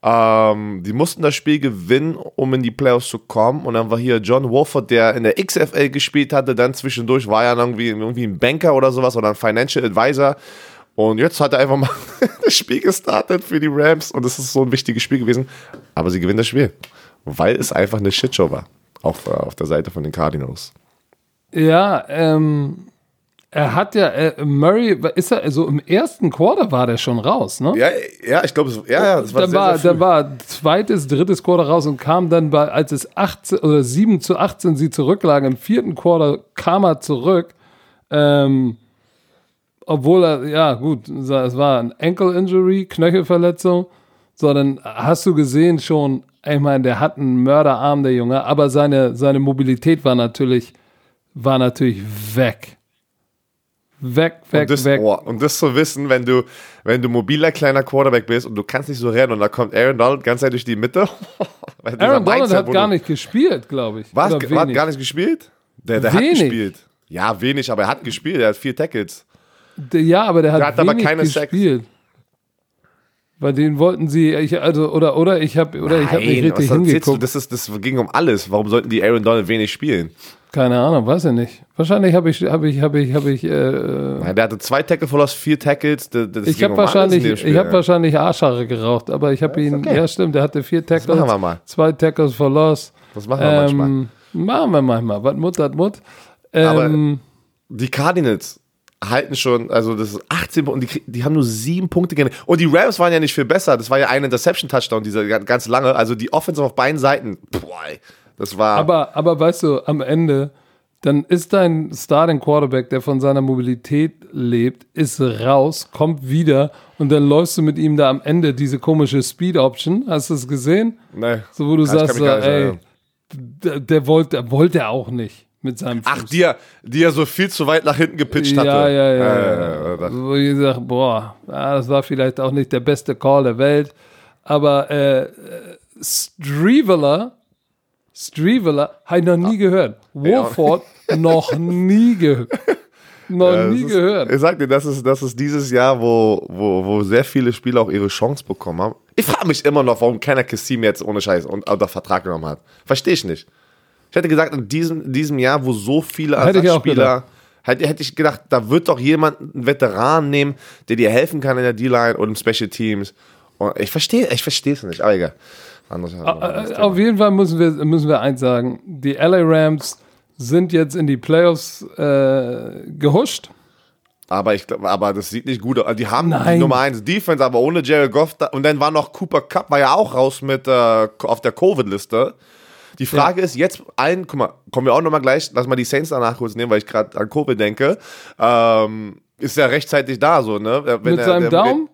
Ähm, die mussten das Spiel gewinnen, um in die Playoffs zu kommen. Und dann war hier John Wolford, der in der XFL gespielt hatte. Dann zwischendurch war er irgendwie, irgendwie ein Banker oder sowas oder ein Financial Advisor. Und jetzt hat er einfach mal [LAUGHS] das Spiel gestartet für die Rams. Und es ist so ein wichtiges Spiel gewesen. Aber sie gewinnen das Spiel. Weil es einfach eine Shitshow war. Auf, äh, auf der Seite von den Cardinals. Ja, ähm, er hat ja, äh, Murray, ist er, also im ersten Quarter war der schon raus, ne? Ja, ja, ich glaube, ja, ja, das war dann sehr, war, sehr dann war zweites, drittes Quarter raus und kam dann bei, als es 18 oder 7 zu 18 sie zurücklagen, im vierten Quarter kam er zurück. Ähm, obwohl er, ja, gut, es war ein Ankle Injury, Knöchelverletzung. So, dann hast du gesehen schon, ich meine, der hat einen Mörderarm, der Junge, aber seine, seine Mobilität war natürlich, war natürlich weg. Weg, weg, und das, weg. oh, und das zu wissen, wenn du, wenn du mobiler kleiner Quarterback bist und du kannst nicht so rennen und da kommt Aaron Donald ganz durch die Mitte. [LAUGHS] Aaron Donald hat gar nicht gespielt, glaube ich. Was? Wenig. gar nicht gespielt? Der, der hat gespielt. Ja, wenig, aber er hat gespielt. Er hat vier Tackles. Der- Ja, aber der hat, Der hat aber wenig keine Sacks. gespielt. Bei den wollten sie, ich, also, oder, oder ich habe oder ich hab nicht Nein, was richtig hingeguckt. Das, ist, das ging um alles. Warum sollten die Aaron Donald wenig spielen? Keine Ahnung, weiß ich nicht. Wahrscheinlich habe ich, habe ich, habe ich, habe ich, äh, Nein, der hatte zwei Tackle Verlust, vier Tackles. Das, das ich habe um wahrscheinlich, Spiel, ich habe ja. wahrscheinlich Arschhaare geraucht, aber ich habe ihn, okay. ja stimmt, der hatte vier Tackles, machen wir mal. zwei Tackles for loss. Das machen wir manchmal. Ähm, machen wir manchmal. Was Mut, das Mut. Aber- Ähm, Die Cardinals halten schon, also das ist 18 Punkte, und die, die haben nur sieben Punkte generiert. Und die Rams waren ja nicht viel besser. Das war ja ein Interception-Touchdown, dieser ga- ganz lange. Also die Offensive auf beiden Seiten, boah, das war. aber, aber weißt du, am Ende, dann ist dein Starting Quarterback, der von seiner Mobilität lebt, ist raus, kommt wieder und dann läufst du mit ihm da am Ende diese komische Speed Option. Hast du es gesehen? nee. So, wo du sagst, ey, der, der wollte, wollte er auch nicht mit seinem Fuß. Ach, die er, die er so viel zu weit nach hinten gepitcht hatte. Ja, ja, ja. Ja. Wo ich sage, boah, ja, das war vielleicht auch nicht der beste Call der Welt. Aber äh, äh, Streveler, Streveler, habe ich noch nie gehört. [LAUGHS] Wolford, noch nie gehört. Noch Ja, nie das gehört. Ist, ich sag dir, das ist, das ist dieses Jahr, wo, wo, wo sehr viele Spieler auch ihre Chance bekommen haben. Ich frage mich immer noch, warum keiner Kassim jetzt ohne Scheiß und, unter Vertrag genommen hat. Verstehe ich nicht. Ich hätte gesagt, in diesem, diesem Jahr, wo so viele Ersatzspieler, hätte, hätte ich gedacht, da wird doch jemand, einen Veteran nehmen, der dir helfen kann in der D-Line und im Special Teams. Und ich verstehe, ich verstehe es nicht. Aber egal. Anderes, anderes Äh, Thema. Auf jeden Fall müssen wir, müssen wir eins sagen. Die LA Rams sind jetzt in die Playoffs äh, gehuscht. Aber ich glaube, aber das sieht nicht gut aus. Die haben die Nein. Nummer 1 Defense, aber ohne Jared Goff. Da, und dann war noch Cooper Cup, war ja auch raus mit äh, auf der Covid-Liste. Die Frage ist jetzt allen, guck mal, kommen wir auch nochmal gleich, lass mal die Saints danach kurz nehmen, weil ich gerade an Covid denke. Ähm, ist ja rechtzeitig da, so, ne? Wenn mit er- seinem der- Daumen.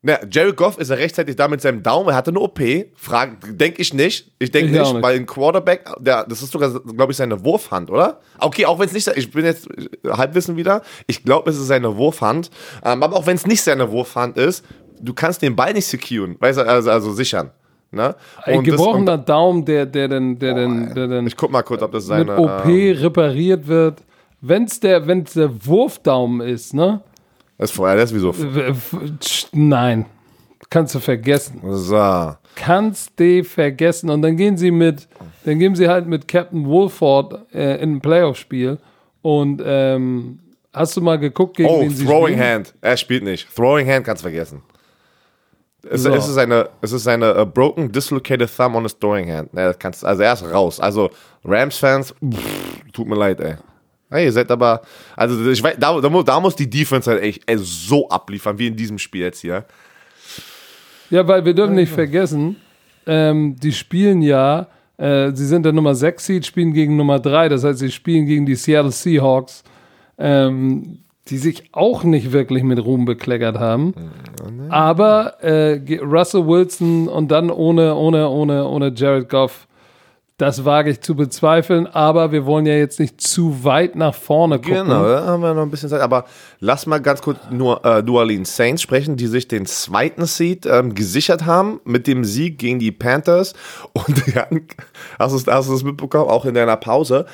Ne, Jared Goff ist ja rechtzeitig da mit seinem Daumen. Er hatte eine OP. Denke ich nicht. Ich denke nicht, nicht. weil ein Quarterback, der, das ist sogar, glaube ich, seine Wurfhand, oder? Okay, auch wenn es nicht, ich bin jetzt äh, Halbwissen wieder. Ich glaube, es ist seine Wurfhand. Ähm, aber auch wenn es nicht seine Wurfhand ist, du kannst den Ball nicht securen, weißt du, also, also sichern. Ne? Ein Und das- gebrochener Daumen, der, der dann, der dann, der dann ich guck mal kurz, ob das mit seine. OP ähm, repariert wird. Wenn es der, wenn's der Wurfdaumen ist, ne? das ist vorher, das ist wieso. Nein. Kannst du vergessen. So. Kannst du vergessen. Und dann gehen sie mit, dann gehen sie halt mit Captain Wolford äh, in ein Playoff-Spiel. Und ähm, hast du mal geguckt, gegen Oh, Throwing? Hand. Er spielt nicht. Throwing Hand kannst vergessen. Es, So. es ist eine, es ist eine uh, broken, dislocated thumb on his throwing hand. Das kannst, also er ist raus. Also Rams-Fans, tut mir leid, ey. Hey, ihr seid aber, also ich weiß, da, da, muss, da muss die Defense halt echt ey, so abliefern, wie in diesem Spiel jetzt hier. Ja, weil wir dürfen nicht vergessen, ähm, die spielen ja, äh, sie sind der Nummer 6 Seed, spielen gegen Nummer 3, das heißt, sie spielen gegen die Seattle Seahawks, ähm, die sich auch nicht wirklich mit Ruhm bekleckert haben. Aber äh, Russell Wilson und dann ohne, ohne, ohne, ohne Jared Goff, das wage ich zu bezweifeln, aber wir wollen ja jetzt nicht zu weit nach vorne gucken. Genau, da haben wir noch ein bisschen Zeit. Aber lass mal ganz kurz nur äh, New Orleans Saints sprechen, die sich den zweiten Seed ähm, gesichert haben mit dem Sieg gegen die Panthers. [LAUGHS] Und es hast du es mitbekommen, auch in deiner Pause?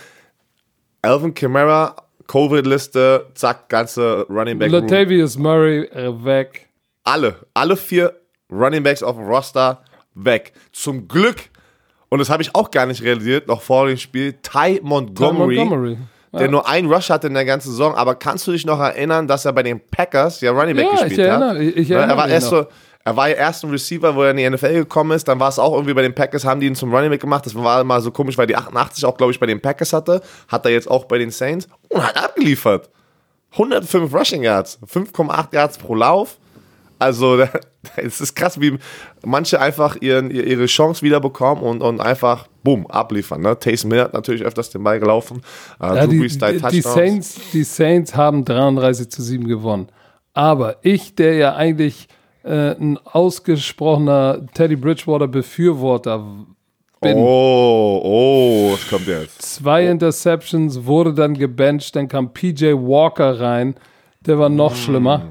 Alvin Kamara, Covid-Liste, zack, ganze Running Back. Latavius Murray äh, weg. Alle, alle vier Running Backs auf dem Roster weg. Zum Glück, und das habe ich auch gar nicht realisiert, noch vor dem Spiel, Ty Montgomery. Montgomery. Der nur einen Rush hatte in der ganzen Saison, aber kannst du dich noch erinnern, dass er bei den Packers ja Running Back Ja, gespielt ich erinnere- hat? ich- ich Ne, erinnere er war mich erst noch. so, er war ja erst ein Receiver, wo er in die NFL gekommen ist, dann war es auch irgendwie bei den Packers, haben die ihn zum Running Back gemacht. Das war mal so komisch, weil die 88 auch, glaube ich, bei den Packers hatte. Hat er jetzt auch bei den Saints und hat abgeliefert. 105 Rushing Yards, 5,8 Yards pro Lauf. Also, [LAUGHS] es ist krass, wie manche einfach ihren, ihre Chance wieder bekommen und, und einfach, boom, abliefern. Ne? Taysom Hill hat natürlich öfters den Ball gelaufen. Äh, Ja, die, die. Saints, die Saints haben 33 zu 7 gewonnen. Aber ich, der ja eigentlich äh, ein ausgesprochener Teddy Bridgewater Befürworter bin, Oh, oh, was kommt jetzt? zwei Interceptions, wurde dann gebencht, dann kam PJ Walker rein, der war noch schlimmer.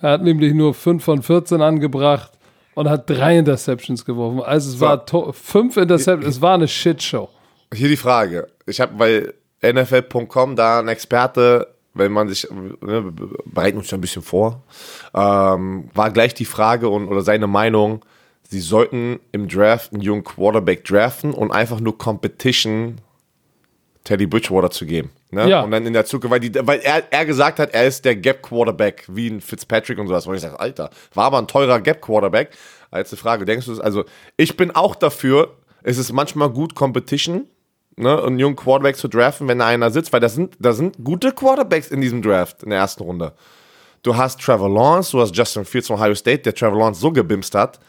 Er hat nämlich nur 5 von 14 angebracht und hat drei Interceptions geworfen. Also es So. war fünf Interceptions, es war eine Shitshow. Hier die Frage. Ich habe, weil NFL.com, da ein Experte, wenn man sich, ne, bereiten uns ein bisschen vor, ähm, war gleich die Frage und oder seine Meinung, sie sollten im Draft einen jungen Quarterback draften und einfach nur Competition Teddy Bridgewater zu geben. Ne? Ja. Und dann in der Zukunft, weil, die, weil er, er gesagt hat, er ist der Gap-Quarterback, wie ein Fitzpatrick und sowas. Wo ich sage, Alter, war aber ein teurer Gap-Quarterback. Jetzt die Frage, denkst du es, also ich bin auch dafür, es ist manchmal gut Competition, ne, einen jungen Quarterback zu draften, wenn da einer sitzt, weil da sind, da sind gute Quarterbacks in diesem Draft, in der ersten Runde. Du hast Trevor Lawrence, du hast Justin Fields von Ohio State, der Trevor Lawrence so gebimst hat,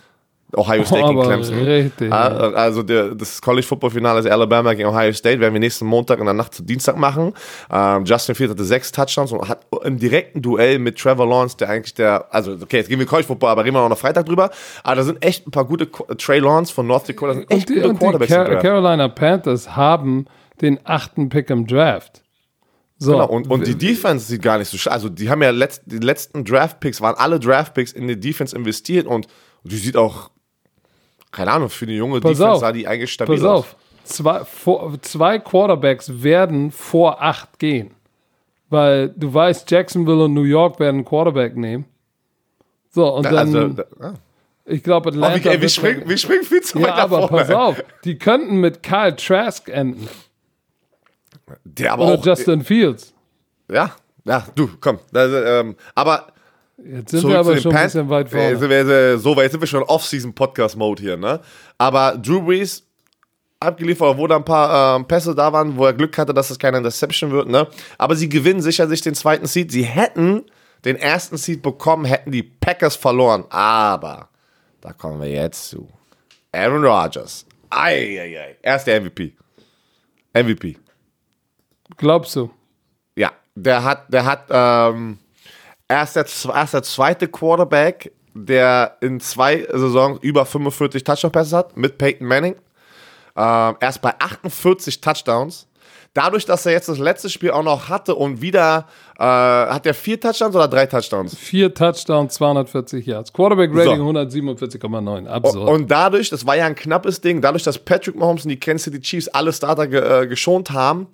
Ohio State gegen Aber Clemson. richtig, Ah. Also der, das College Football Finale ist Alabama gegen Ohio State, werden wir nächsten Montag in der Nacht zu Dienstag machen. Ähm, Justin Fields hatte sechs Touchdowns und hat im direkten Duell mit Trevor Lawrence, der eigentlich der, also okay, jetzt gehen wir College Football, aber reden wir noch am Freitag drüber. Aber da sind echt ein paar gute Trey Lawrence von North Dakota, da sind echt Und die, gute und die Car Draft. Carolina Panthers haben den achten Pick im Draft. So, Genau, und, und die Defense sieht gar nicht so schlecht. Also, die haben ja letzt, die letzten Draft-Picks, waren alle Draft-Picks in die Defense investiert und die sieht auch, keine Ahnung, für eine junge Pass Defense auf. sah die eigentlich stabil pass aus. auf, zwei, vor, zwei Quarterbacks werden vor acht gehen. Weil du weißt, Jacksonville und New York werden einen Quarterback nehmen. So, und dann, Also, da, ah. ich glaube, oh, Atlanta. wir, ey, wir, wird- springen, wir springen viel zu weit ja, nach aber pass auf, die könnten mit Kyle Trask enden. Der aber Oder auch, Justin Fields. ja, ja, du, komm. Also, ähm, aber Jetzt sind zurück wir aber schon ein Pan- bisschen weit Äh, vorne. sind wir, äh, so weit sind wir schon Off-Season-Podcast-Mode hier, ne? Aber Drew Brees abgeliefert, wo da ein paar ähm, Pässe da waren, wo er Glück hatte, dass es keine Interception wird, ne? Aber sie gewinnen sicher sich den zweiten Seed. Sie hätten den ersten Seed bekommen, hätten die Packers verloren. Aber da kommen wir jetzt zu. Aaron Rodgers. Eieiei. Er ist der MVP. MVP. Glaubst du? Ja, der hat, der hat, ähm, er ist der, er ist der zweite Quarterback, der in zwei Saisons über 45 Touchdown-Pässe hat, mit Peyton Manning. Ähm, er ist bei 48 Touchdowns. Dadurch, dass er jetzt das letzte Spiel auch noch hatte und wieder, äh, hat er vier Touchdowns oder drei Touchdowns? Vier Touchdowns, 240 Yards. Quarterback Rating So. 147,9. Absurd. Und dadurch, das war ja ein knappes Ding, dadurch, dass Patrick Mahomes und die Kansas City Chiefs alle Starter ge äh, geschont haben,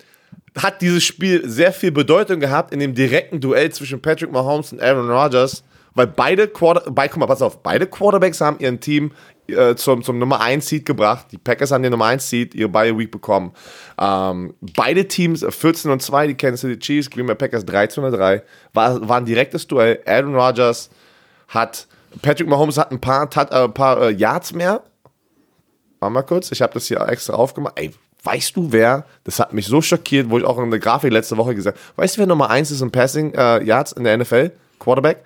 hat dieses Spiel sehr viel Bedeutung gehabt in dem direkten Duell zwischen Patrick Mahomes und Aaron Rodgers, weil beide Quarter bei, guck mal, pass auf, beide Quarterbacks haben ihren Team äh, zum, zum Nummer 1 Seed gebracht. Die Packers haben den Nummer 1 Seed, ihre Bye Week bekommen. Ähm, beide Teams, äh, 14 und 2, die Kansas City Chiefs, Green Bay Packers 13 und 3, war, war ein direktes Duell. Aaron Rodgers hat, Patrick Mahomes hat ein paar, Tat, äh, paar äh, Yards mehr. Warte mal kurz, ich habe das hier extra aufgemacht. Ey, weißt du wer? Das hat mich so schockiert, wo ich auch in der Grafik letzte Woche gesagt habe. Weißt du, wer Nummer 1 ist in Passing äh, Yards in der NFL? Quarterback?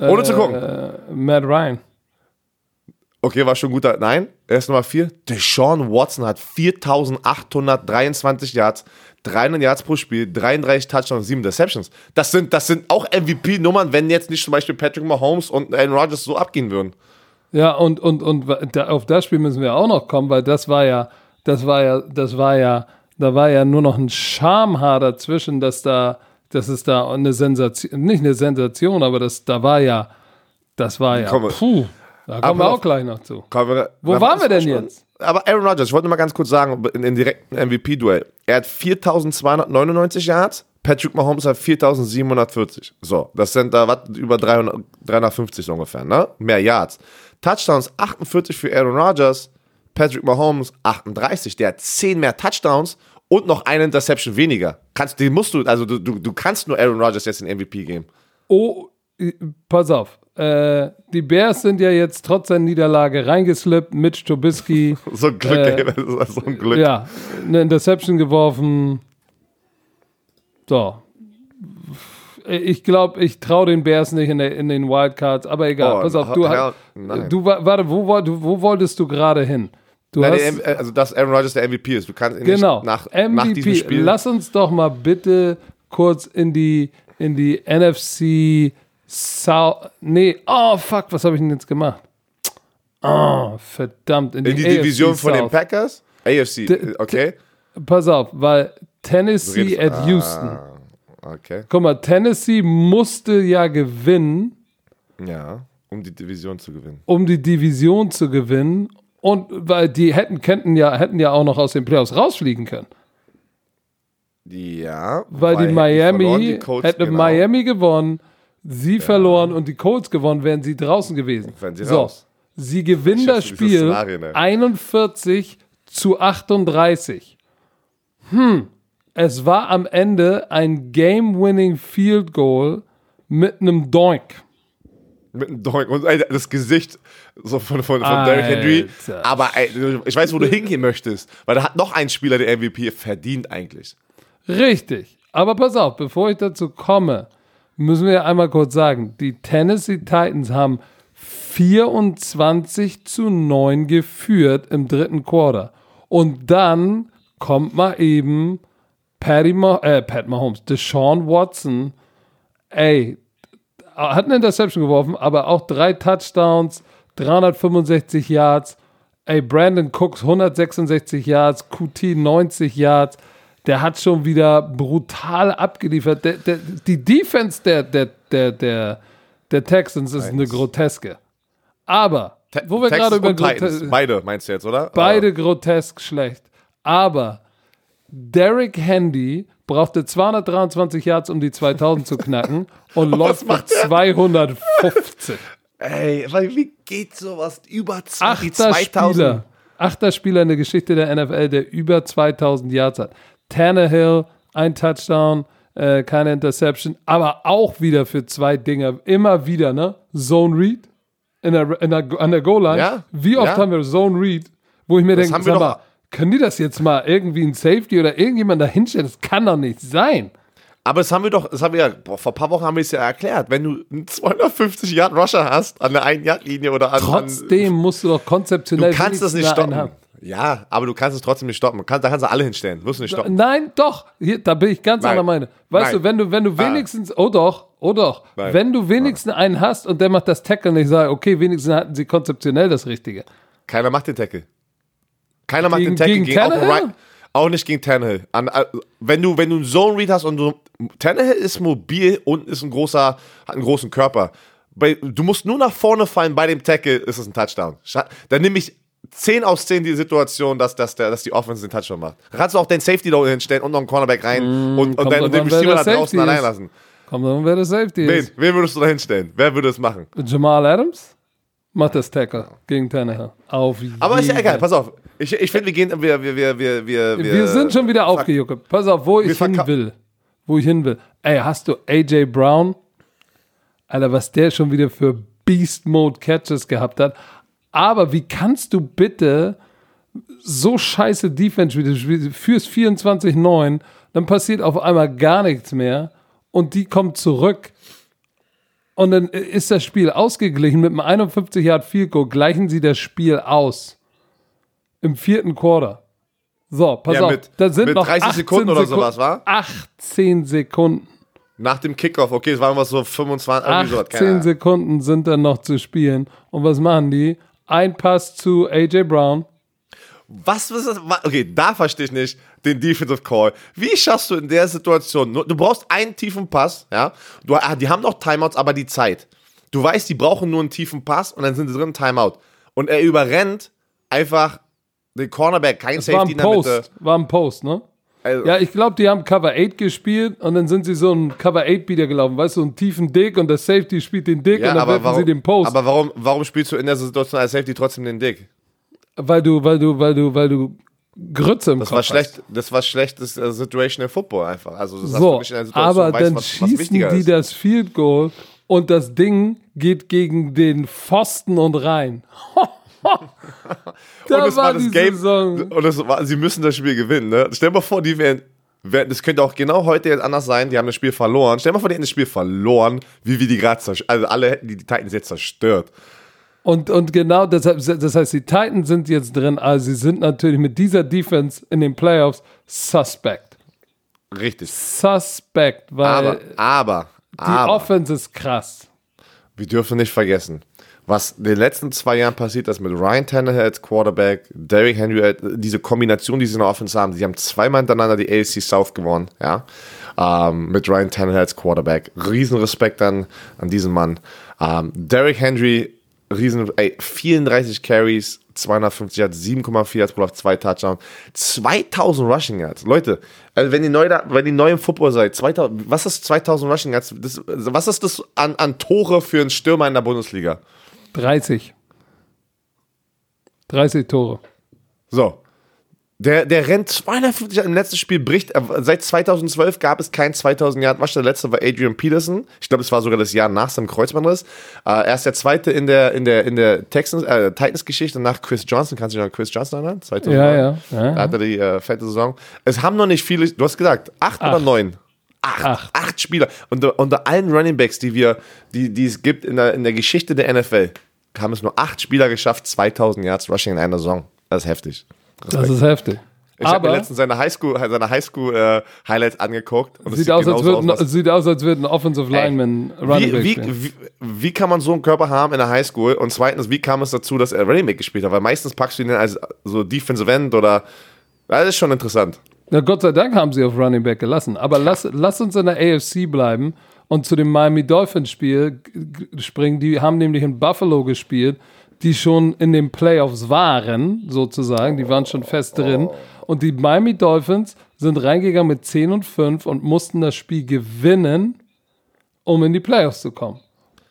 Ohne zu gucken. äh, Matt Ryan. Okay, war schon guter. Nein, er ist Nummer 4. Deshaun Watson hat 4823 Yards, 300 Yards pro Spiel, 33 Touchdowns, 7 Deceptions. Das sind, das sind auch MVP-Nummern, wenn jetzt nicht zum Beispiel Patrick Mahomes und Aaron Rodgers so abgehen würden. Ja, und, und, und auf das Spiel müssen wir auch noch kommen, weil das war ja, das war ja, das war ja, da war ja nur noch ein Schamhaar dazwischen, dass da, dass es da eine Sensation, nicht eine Sensation, aber das, da war ja, das war ja, Komm, puh, da kommen aber wir auch gleich noch zu. Wir- Wo waren wir denn schon- jetzt? Aber Aaron Rodgers, ich wollte nur mal ganz kurz sagen, in den direkten MVP-Duell. Er hat 4299 Yards, Patrick Mahomes hat 4740. So, das sind da was über 300, 350 so ungefähr, ne? Mehr Yards. Touchdowns 48 für Aaron Rodgers, Patrick Mahomes 38. Der hat 10 mehr Touchdowns und noch eine Interception weniger. Kannst, den musst du, also du, du, du kannst nur Aaron Rodgers jetzt den MVP geben. Oh, pass auf. Äh, die Bears sind ja jetzt trotz der Niederlage reingeslippt. Mitch Trubisky, [LAUGHS] So ein Glück, Äh, ey, das ist so ein Glück. ja, eine Interception geworfen. So. Ich glaube, ich traue den Bears nicht in, der, in den Wildcards, aber egal. Oh, pass auf, du, hell, hast, nein. du wa- warte, wo, du, wo wolltest du gerade hin? Du Nein, hast, der, M- also dass Aaron Rodgers der MVP ist. Du kannst genau, nach, nach diesem MVP. Spiel. Lass uns doch mal bitte kurz in die, in die NFC South. Nee, oh fuck, was habe ich denn jetzt gemacht? Oh, verdammt. In die, in die AFC Division von den. Packers? AFC, okay. Pass auf, weil Tennessee at Houston. Ah, okay. Guck mal, Tennessee musste ja gewinnen, Ja, um die Division zu gewinnen. um die Division zu gewinnen. Und weil die hätten, könnten ja, hätten ja auch noch aus den Playoffs rausfliegen können. Ja. weil, die Miami die Colts, hätte genau. Miami gewonnen, sie verloren und die Colts gewonnen, wären sie draußen gewesen. Wären sie so, raus. sie gewinnen das Spiel Szenario, ne? 41 zu 38. Hm, es war am Ende ein Game-Winning Field Goal mit einem Doink. Mit einem Doink. Und das Gesicht so von, von, von Derrick Henry. Aber ich weiß, wo du hingehen möchtest. Weil da hat noch ein Spieler der MVP verdient eigentlich. Richtig. Aber pass auf, bevor ich dazu komme, müssen wir einmal kurz sagen, die Tennessee Titans haben 24 zu 9 geführt im dritten Quarter. Und dann kommt mal eben Patty Mah äh, Pat Mahomes, Deshaun Watson, ey, hat eine Interception geworfen, aber auch drei Touchdowns, 365 Yards. Ey, Brandon Cooks 166 Yards, QT 90 Yards. Der hat schon wieder brutal abgeliefert. Der, der, die Defense der, der, der, der, der Texans ist eine groteske. Aber, wo wir gerade über Beide meinst du jetzt, oder? beide grotesk schlecht. Aber Derrick Handy brauchte 223 Yards, um die 2000 zu knacken [LAUGHS] und läuft mit 250. Ey, weil wie geht sowas über zwei, die Achter 2000? Spieler. Achter Spieler in der Geschichte der NFL, der über 2000 Yards hat. Tannehill, ein Touchdown, äh, keine Interception, aber auch wieder für zwei Dinger. Immer wieder, ne? Zone Read in der, in der, an der Goal-Line. Ja, Wie oft ja. haben wir Zone Read, wo ich mir denke, haben wir sag doch- mal, können die das jetzt mal irgendwie ein Safety oder irgendjemand da hinstellen? Das kann doch nicht sein. Aber das haben wir doch, das haben wir ja, boah, vor ein paar Wochen haben wir es ja erklärt. Wenn du einen 250 Yard Rusher hast an der 1 Yard Linie oder an, Trotzdem musst du doch an konzeptionell du kannst das nicht stoppen. Ja, aber du kannst es trotzdem nicht stoppen. Kann, da kannst du alle hinstellen. Wirst du nicht stoppen. Nein, doch. Hier, da bin ich ganz Nein. anderer Meinung. Weißt Nein. du, wenn du, wenn du wenigstens, oh doch, oh doch, Nein. wenn du wenigstens einen hast und der macht das Tackle nicht, sag, okay, wenigstens hatten sie konzeptionell das Richtige. Keiner macht den Tackle. Keiner macht Gegen- den Tackle gegen gegen, auch, Tannehill? right, auch nicht gegen Tannehill. An, äh, wenn, du, wenn du einen Zone Read hast und du. Tannehill ist mobil und ist ein großer, hat einen großen Körper. Bei, du musst nur nach vorne fallen bei dem Tackle, ist es ein Touchdown. Dann nehme ich 10 aus 10 die Situation, dass, dass, der, dass die Offense den Touchdown macht. Da kannst du auch den Safety da unten hinstellen und noch einen Cornerback rein und, und, Mm, kommt dann, und den Receiver da draußen allein lassen. Kommt dann, wer der Safety Wen, ist. wen würdest du da hinstellen? Wer würde es machen? Jamal Adams macht das Tackle gegen Tannehill. Auf Aber ist ja egal, pass auf. Ich, ich finde, wir gehen, wir, wir, wir, wir, wir, Wir sind schon wieder aufgejuckt. Pass auf, wo ich hin will. Wo ich hin will. Ey, hast du AJ Brown? Alter, was der schon wieder für Beast Mode Catches gehabt hat. Aber wie kannst du bitte so scheiße Defense spielen? Führst 24-9, dann passiert auf einmal gar nichts mehr und die kommt zurück. Und dann ist das Spiel ausgeglichen mit einem 51 Yard Field Goal. Gleichen sie das Spiel aus. Im vierten Quarter. So, pass Ja, auf. mit- da sind mit noch 30 18 Sekunden oder sowas, wa? 18 Sekunden. Nach dem Kickoff, okay, es waren was so 25, irgendwie sowas. keine 18 Ahnung. Sekunden sind dann noch zu spielen. Und was machen die? Ein Pass zu AJ Brown. Was ist das? Okay, da verstehe ich nicht den Defensive Call. Wie schaffst du in der Situation? Du brauchst einen tiefen Pass, ja. Du, ah, die haben noch Timeouts, aber die Zeit. Du weißt, die brauchen nur einen tiefen Pass und dann sind sie drin, Timeout. Und er überrennt einfach den Cornerback, kein Das war Safety ein in der Mitte. Post. War ein Post, ne? Also, Ja, ich glaube, die haben Cover 8 gespielt und dann sind sie so einen Cover 8 Beater gelaufen. Weißt du, so einen tiefen Dick und der Safety spielt den Dick ja, und dann werfen warum, sie den Post. aber warum, warum spielst du in der Situation als Safety trotzdem den Dick? weil du, weil du, weil du, weil du Grütze im Das Kopf war hast. schlecht, das war schlechtes äh, Situational Football einfach. Also das hast du So, nicht in einer Situation, aber weißt, dann was, was schießen wichtiger die ist. das Field Goal und das Ding geht gegen den Pfosten und rein. [LAUGHS] da und es war das die Game Saison. und es war, sie müssen das Spiel gewinnen. Ne? Stell dir mal vor, die wären, das könnte auch genau heute jetzt anders sein. Die haben das Spiel verloren. Stell dir mal vor, die hätten das Spiel verloren, wie wir die gerade zerstört. Also alle hätten die, die Titans jetzt zerstört. Und, und genau deshalb, das heißt, die Titans sind jetzt drin, also sie sind natürlich mit dieser Defense in den Playoffs suspect. Richtig. Suspect, weil Aber, aber, die aber, Offense ist krass. wir dürfen nicht vergessen, was in den letzten zwei Jahren passiert ist mit Ryan Tannehill als Quarterback, Derrick Henry, als- diese Kombination, die sie in der Offense haben. Sie haben zweimal hintereinander die AFC South gewonnen, ja. Ähm, mit Ryan Tannehill als Quarterback. Riesenrespekt an, an diesen Mann. Ähm, Derrick Henry riesen, ey, 34 Carries, 250 Yards, 7,4 Yards pro Lauf, zwei Touchdowns, 2000 Rushing Yards. Leute, also wenn ihr neu, da, wenn ihr neu im Football seid, 2000, was ist 2000 Rushing Yards? Das, was ist das an, an Tore für einen Stürmer in der Bundesliga? 30. 30 Tore. So. Der, der rennt 250 im letzten Spiel, bricht. Seit 2012 gab es kein 2000 Yard Rush. Der letzte war Adrian Peterson. Ich glaube, es war sogar das Jahr nach seinem Kreuzbandriss. Äh, er ist der zweite in der, in der, in der Texans, äh, Titans-Geschichte nach Chris Johnson. Kannst du dich noch an Chris Johnson erinnern? 2009. Ja, ja. ja. Da hatte die äh, fette Saison. Es haben noch nicht viele, du hast gesagt, acht, oder neun? Acht. Acht. Acht Spieler. Unter, unter allen Running Backs, die wir, die, die es gibt in der, in der Geschichte der NFL, haben es nur acht Spieler geschafft, 2000 Yards Rushing in einer Saison. Das ist heftig. Das ist heftig. Ich habe mir letztens seine Highschool, seine Highschool äh, Highlights angeguckt. Und es sieht aus, als würden, was- sieht aus, als würden Offensive Linemen Running Back wie, wie, wie, wie kann man so einen Körper haben in der Highschool? Und zweitens, wie kam es dazu, dass er Running Back gespielt hat? Weil meistens packst du ihn als so Defensive End oder. Das ist schon interessant. Na Gott sei Dank haben sie auf Running Back gelassen. Aber lass, lass uns in der AFC bleiben und zu dem Miami Dolphins Spiel springen. Die haben nämlich in Buffalo gespielt, die schon in den Playoffs waren, sozusagen. Die waren schon fest drin. Und die Miami Dolphins sind reingegangen mit 10 und 5 und mussten das Spiel gewinnen, um in die Playoffs zu kommen.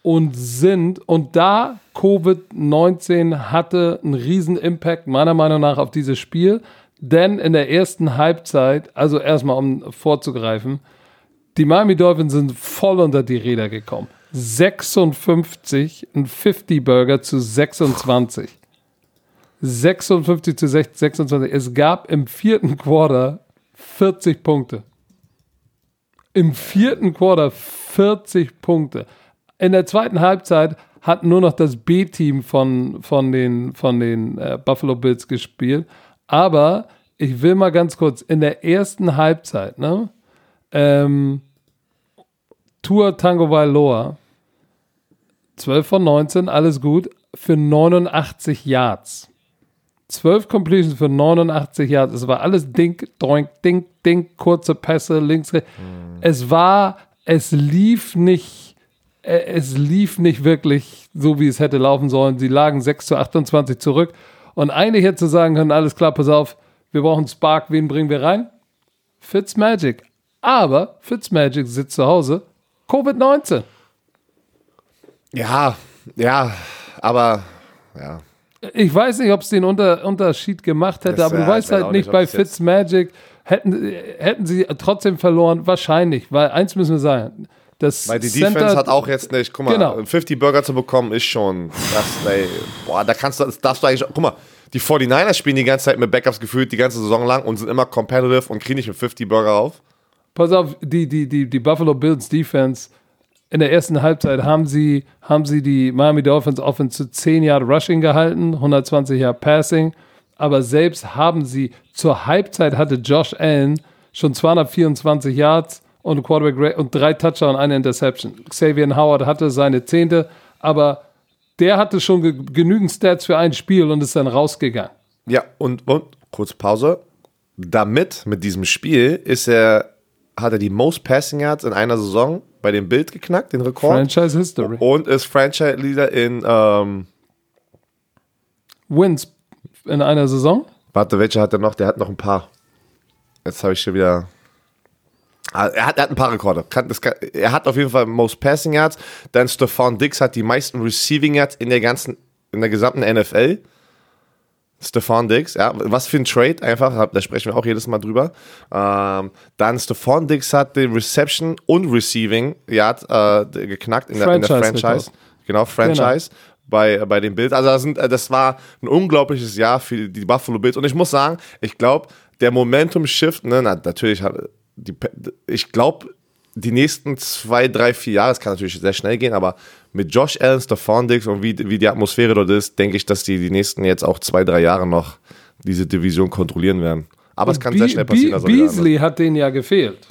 Und sind, und da Covid-19 hatte einen riesen Impact, meiner Meinung nach, auf dieses Spiel. Denn in der ersten Halbzeit, also erstmal um vorzugreifen, die Miami Dolphins sind voll unter die Räder gekommen. 56, ein 50-Burger zu 26. 56 zu 26. Es gab im vierten Quarter 40 Punkte. Im vierten Quarter 40 Punkte. In der zweiten Halbzeit hat nur noch das B-Team von, von den, von den äh, Buffalo Bills gespielt. Aber ich will mal ganz kurz, in der ersten Halbzeit, ne? Ähm, Tour Tango Vailoa, 12 von 19, alles gut, für 89 Yards. 12 Completions für 89 Yards. Es war alles Ding, Doink, Ding, Ding, kurze Pässe, links, rechts. Es war, es lief nicht, äh, es lief nicht wirklich so, wie es hätte laufen sollen. Sie lagen 6 zu 28 zurück. Und eigentlich hätte zu sagen können, alles klar, pass auf, wir brauchen Spark, wen bringen wir rein? Fitzmagic. Aber Fitzmagic sitzt zu Hause. Covid-19. Ja, ja, aber ja. Ich weiß nicht, ob es den Unter Unterschied gemacht hätte, Das, aber du äh, weißt ich weiß halt nicht, nicht, bei Fitzmagic hätten, hätten sie trotzdem verloren. Wahrscheinlich, weil eins müssen wir sagen. Das Weil die Center- Defense hat auch jetzt nicht, guck mal, Genau. 50 Burger zu bekommen ist schon, das, ey, boah, da kannst du, das darfst du eigentlich, guck mal, die 49ers spielen die ganze Zeit mit Backups gefühlt die ganze Saison lang und sind immer competitive und kriegen nicht mit 50 Burger auf. Pass auf, die, die, die, die Buffalo Bills Defense in der ersten Halbzeit haben sie, haben sie die Miami Dolphins Offense zu 10 Yard Rushing gehalten, 120 Yard Passing, aber selbst haben sie zur Halbzeit hatte Josh Allen schon 224 Yards und Quarterback und drei Touchdown eine Interception. Xavier Howard hatte seine zehnte, aber der hatte schon ge genügend Stats für ein Spiel und ist dann rausgegangen. Ja, und, und, kurz Pause, damit, mit diesem Spiel, ist er, hat er die Most Passing Yards in einer Saison bei dem Bild geknackt, den Rekord. Franchise History. Und ist Franchise Leader in, ähm, Wins in einer Saison. Warte, welcher hat er noch? Der hat noch ein paar. Jetzt habe ich schon wieder. Ah, Er hat, er hat ein paar Rekorde. Er hat auf jeden Fall Most Passing Yards. Dann Stephon Diggs hat die meisten Receiving Yards in der ganzen, in der gesamten NFL. Stephon Diggs, ja, was für ein Trade einfach, da sprechen wir auch jedes Mal drüber. Ähm, dann Stephon Diggs hat den Reception und Receiving Yard äh, geknackt in der, in der. Franchise. Genau, Franchise bei, bei den Bills. Also das, sind, das war ein unglaubliches Jahr für die Buffalo Bills. Und ich muss sagen, ich glaube, der Momentum-Shift, ne, na, natürlich, die, ich glaube, die nächsten zwei, drei, vier Jahre, es kann natürlich sehr schnell gehen, aber mit Josh Allen, Stephon Diggs und wie, wie die Atmosphäre dort ist, denke ich, dass die die nächsten jetzt auch zwei, drei Jahre noch diese Division kontrollieren werden. Aber es kann sehr Be- schnell passieren. Be also wieder Beasley hat denen ja gefehlt.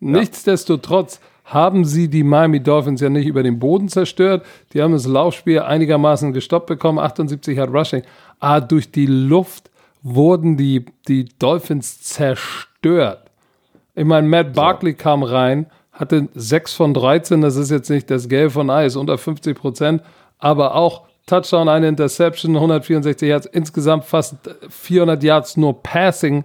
Nichtsdestotrotz haben sie die Miami Dolphins ja nicht über den Boden zerstört. Die haben das Laufspiel einigermaßen gestoppt bekommen, 78 hat Rushing. Aber durch die Luft wurden die, die Dolphins zerstört. Ich meine, Matt Barkley kam rein, hatte 6 von 13, das ist jetzt nicht das Gelb von Eis, unter 50 Prozent, aber auch Touchdown, eine Interception, 164 Yards, insgesamt fast 400 Yards nur Passing.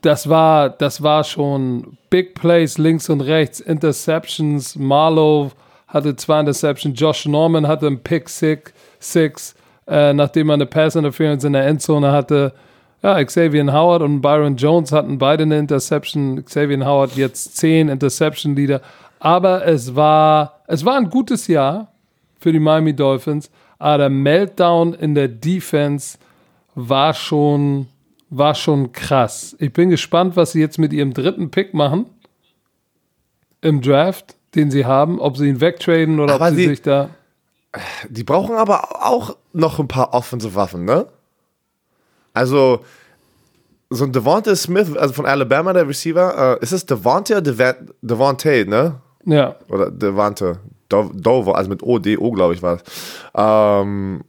Das war, das war schon Big Plays links und rechts, Interceptions. Marlow hatte zwei Interceptions, Josh Norman hatte einen Pick Six, six äh, nachdem er eine Pass Interference in der Endzone hatte. Ja, Xavier Howard und Byron Jones hatten beide eine Interception. Xavier Howard jetzt zehn Interception-Leader. Aber es war, es war ein gutes Jahr für die Miami Dolphins. Aber der Meltdown in der Defense war schon, war schon krass. Ich bin gespannt, was sie jetzt mit ihrem dritten Pick machen im Draft, den sie haben. Ob sie ihn wegtraden oder Aber ob sie sie- sich da. Die brauchen aber auch noch ein paar offensive Waffen, ne? Also, so ein Devontae Smith, also von Alabama, der Receiver, äh, ist es Devontae oder Devan- Devontae, ne? Ja, Oder Devante. Do- Dover, also mit O, D, O, glaube ich, war es. Ähm,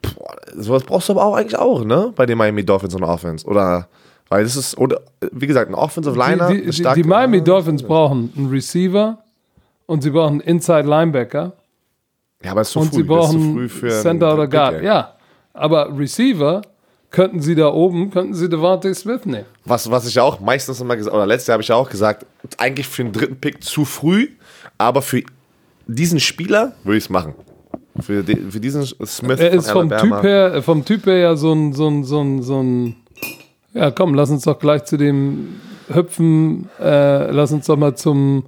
boah, sowas brauchst du aber auch eigentlich auch, ne? Bei den Miami Dolphins und Offense. Oder, weil das ist, oder, wie gesagt, ein Offensive Liner. die, die, stark- die Miami Dolphins brauchen einen Receiver und sie brauchen einen Inside Linebacker Ja, aber es ist zu und früh. sie ist zu brauchen Center oder Guard. Ja, aber Receiver könnten sie da oben, könnten sie Devontae Smith nehmen. Was, was ich auch meistens immer gesagt, oder letztes Jahr habe ich auch gesagt, eigentlich für den dritten Pick zu früh, aber für diesen Spieler würde ich es machen. Für, die, für diesen Smith Er ist vom von Typ Alabama. her, vom Typ her ja so ein, so ein, so ein, so ein. Ja, komm, lass uns doch gleich zu dem hüpfen. Äh, lass uns doch mal zum.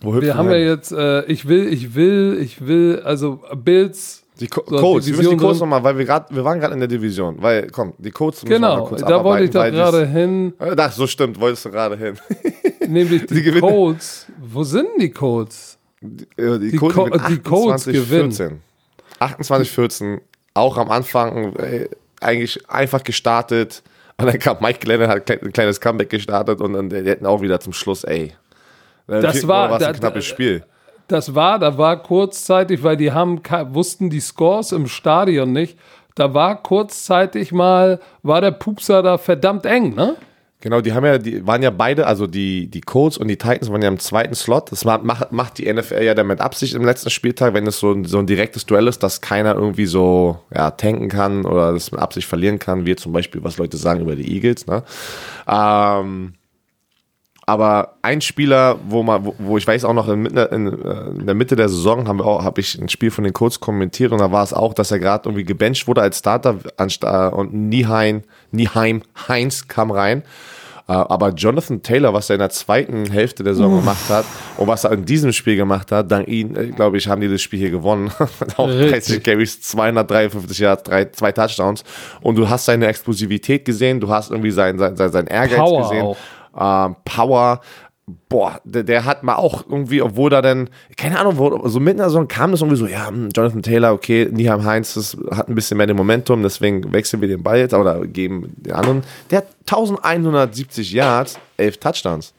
Wo hüpfen Wir haben ja jetzt. Äh, ich will, ich will, ich will. Also Bills. Die Co So, Codes, wir müssen die Division Codes nochmal, weil wir gerade, wir waren gerade in der Division. Weil, komm, die Codes müssen wir mal Genau, kurz da wollte ich doch gerade hin. Äh, Ach, so stimmt, wolltest du gerade hin. [LAUGHS] Nämlich die, Die. Codes. Wo sind die Codes? Äh, die, Die Codes Co- gewinnen die Codes 28, 14. 28, 14. Auch am Anfang äh, eigentlich einfach gestartet. Und dann kam Mike Glennon, hat ein klein- ein kleines Comeback gestartet und dann die hätten auch wieder zum Schluss, ey. Das war- war's da- ein knappes da- Spiel. Das war, da war kurzzeitig, weil die haben, wussten die Scores im Stadion nicht. Da war kurzzeitig mal, war der Pupser da verdammt eng, ne? Genau, die haben ja, die waren ja beide, also die, die Colts und die Titans waren ja im zweiten Slot. Das macht, macht, die NFL ja dann mit Absicht im letzten Spieltag, wenn es so ein, so ein direktes Duell ist, dass keiner irgendwie so ja, tanken kann oder das mit Absicht verlieren kann, wie zum Beispiel, was Leute sagen über die Eagles. Ne? Ähm, aber ein Spieler, wo man, wo, wo ich weiß auch noch in, in, äh, in der Mitte der Saison habe ich ein Spiel von den Colts kommentiert und da war es auch, dass er gerade irgendwie gebencht wurde als Starter ansta- und Nieheim, Nieheim Heinz kam rein. Äh, Aber Jonathan Taylor, was er in der zweiten Hälfte der Saison gemacht hat und was er in diesem Spiel gemacht hat, dank ihm, äh, glaube ich, haben die das Spiel hier gewonnen. [LAUGHS] auch Richtig. 30 Carries, 253 Yards, drei, zwei Touchdowns. Und du hast seine Explosivität gesehen, du hast irgendwie sein, sein, sein, sein Ehrgeiz Power gesehen. auch. Ähm, Power. Boah, der, der hat mal auch irgendwie, obwohl da dann, keine Ahnung, wo, so mitten in der Saison kam das irgendwie so, ja, hm, Jonathan Taylor, okay, Niham Heinz, das hat ein bisschen mehr den Momentum, deswegen wechseln wir den Ball jetzt oder geben den anderen. Der hat 1170 Yards, 11 Touchdowns.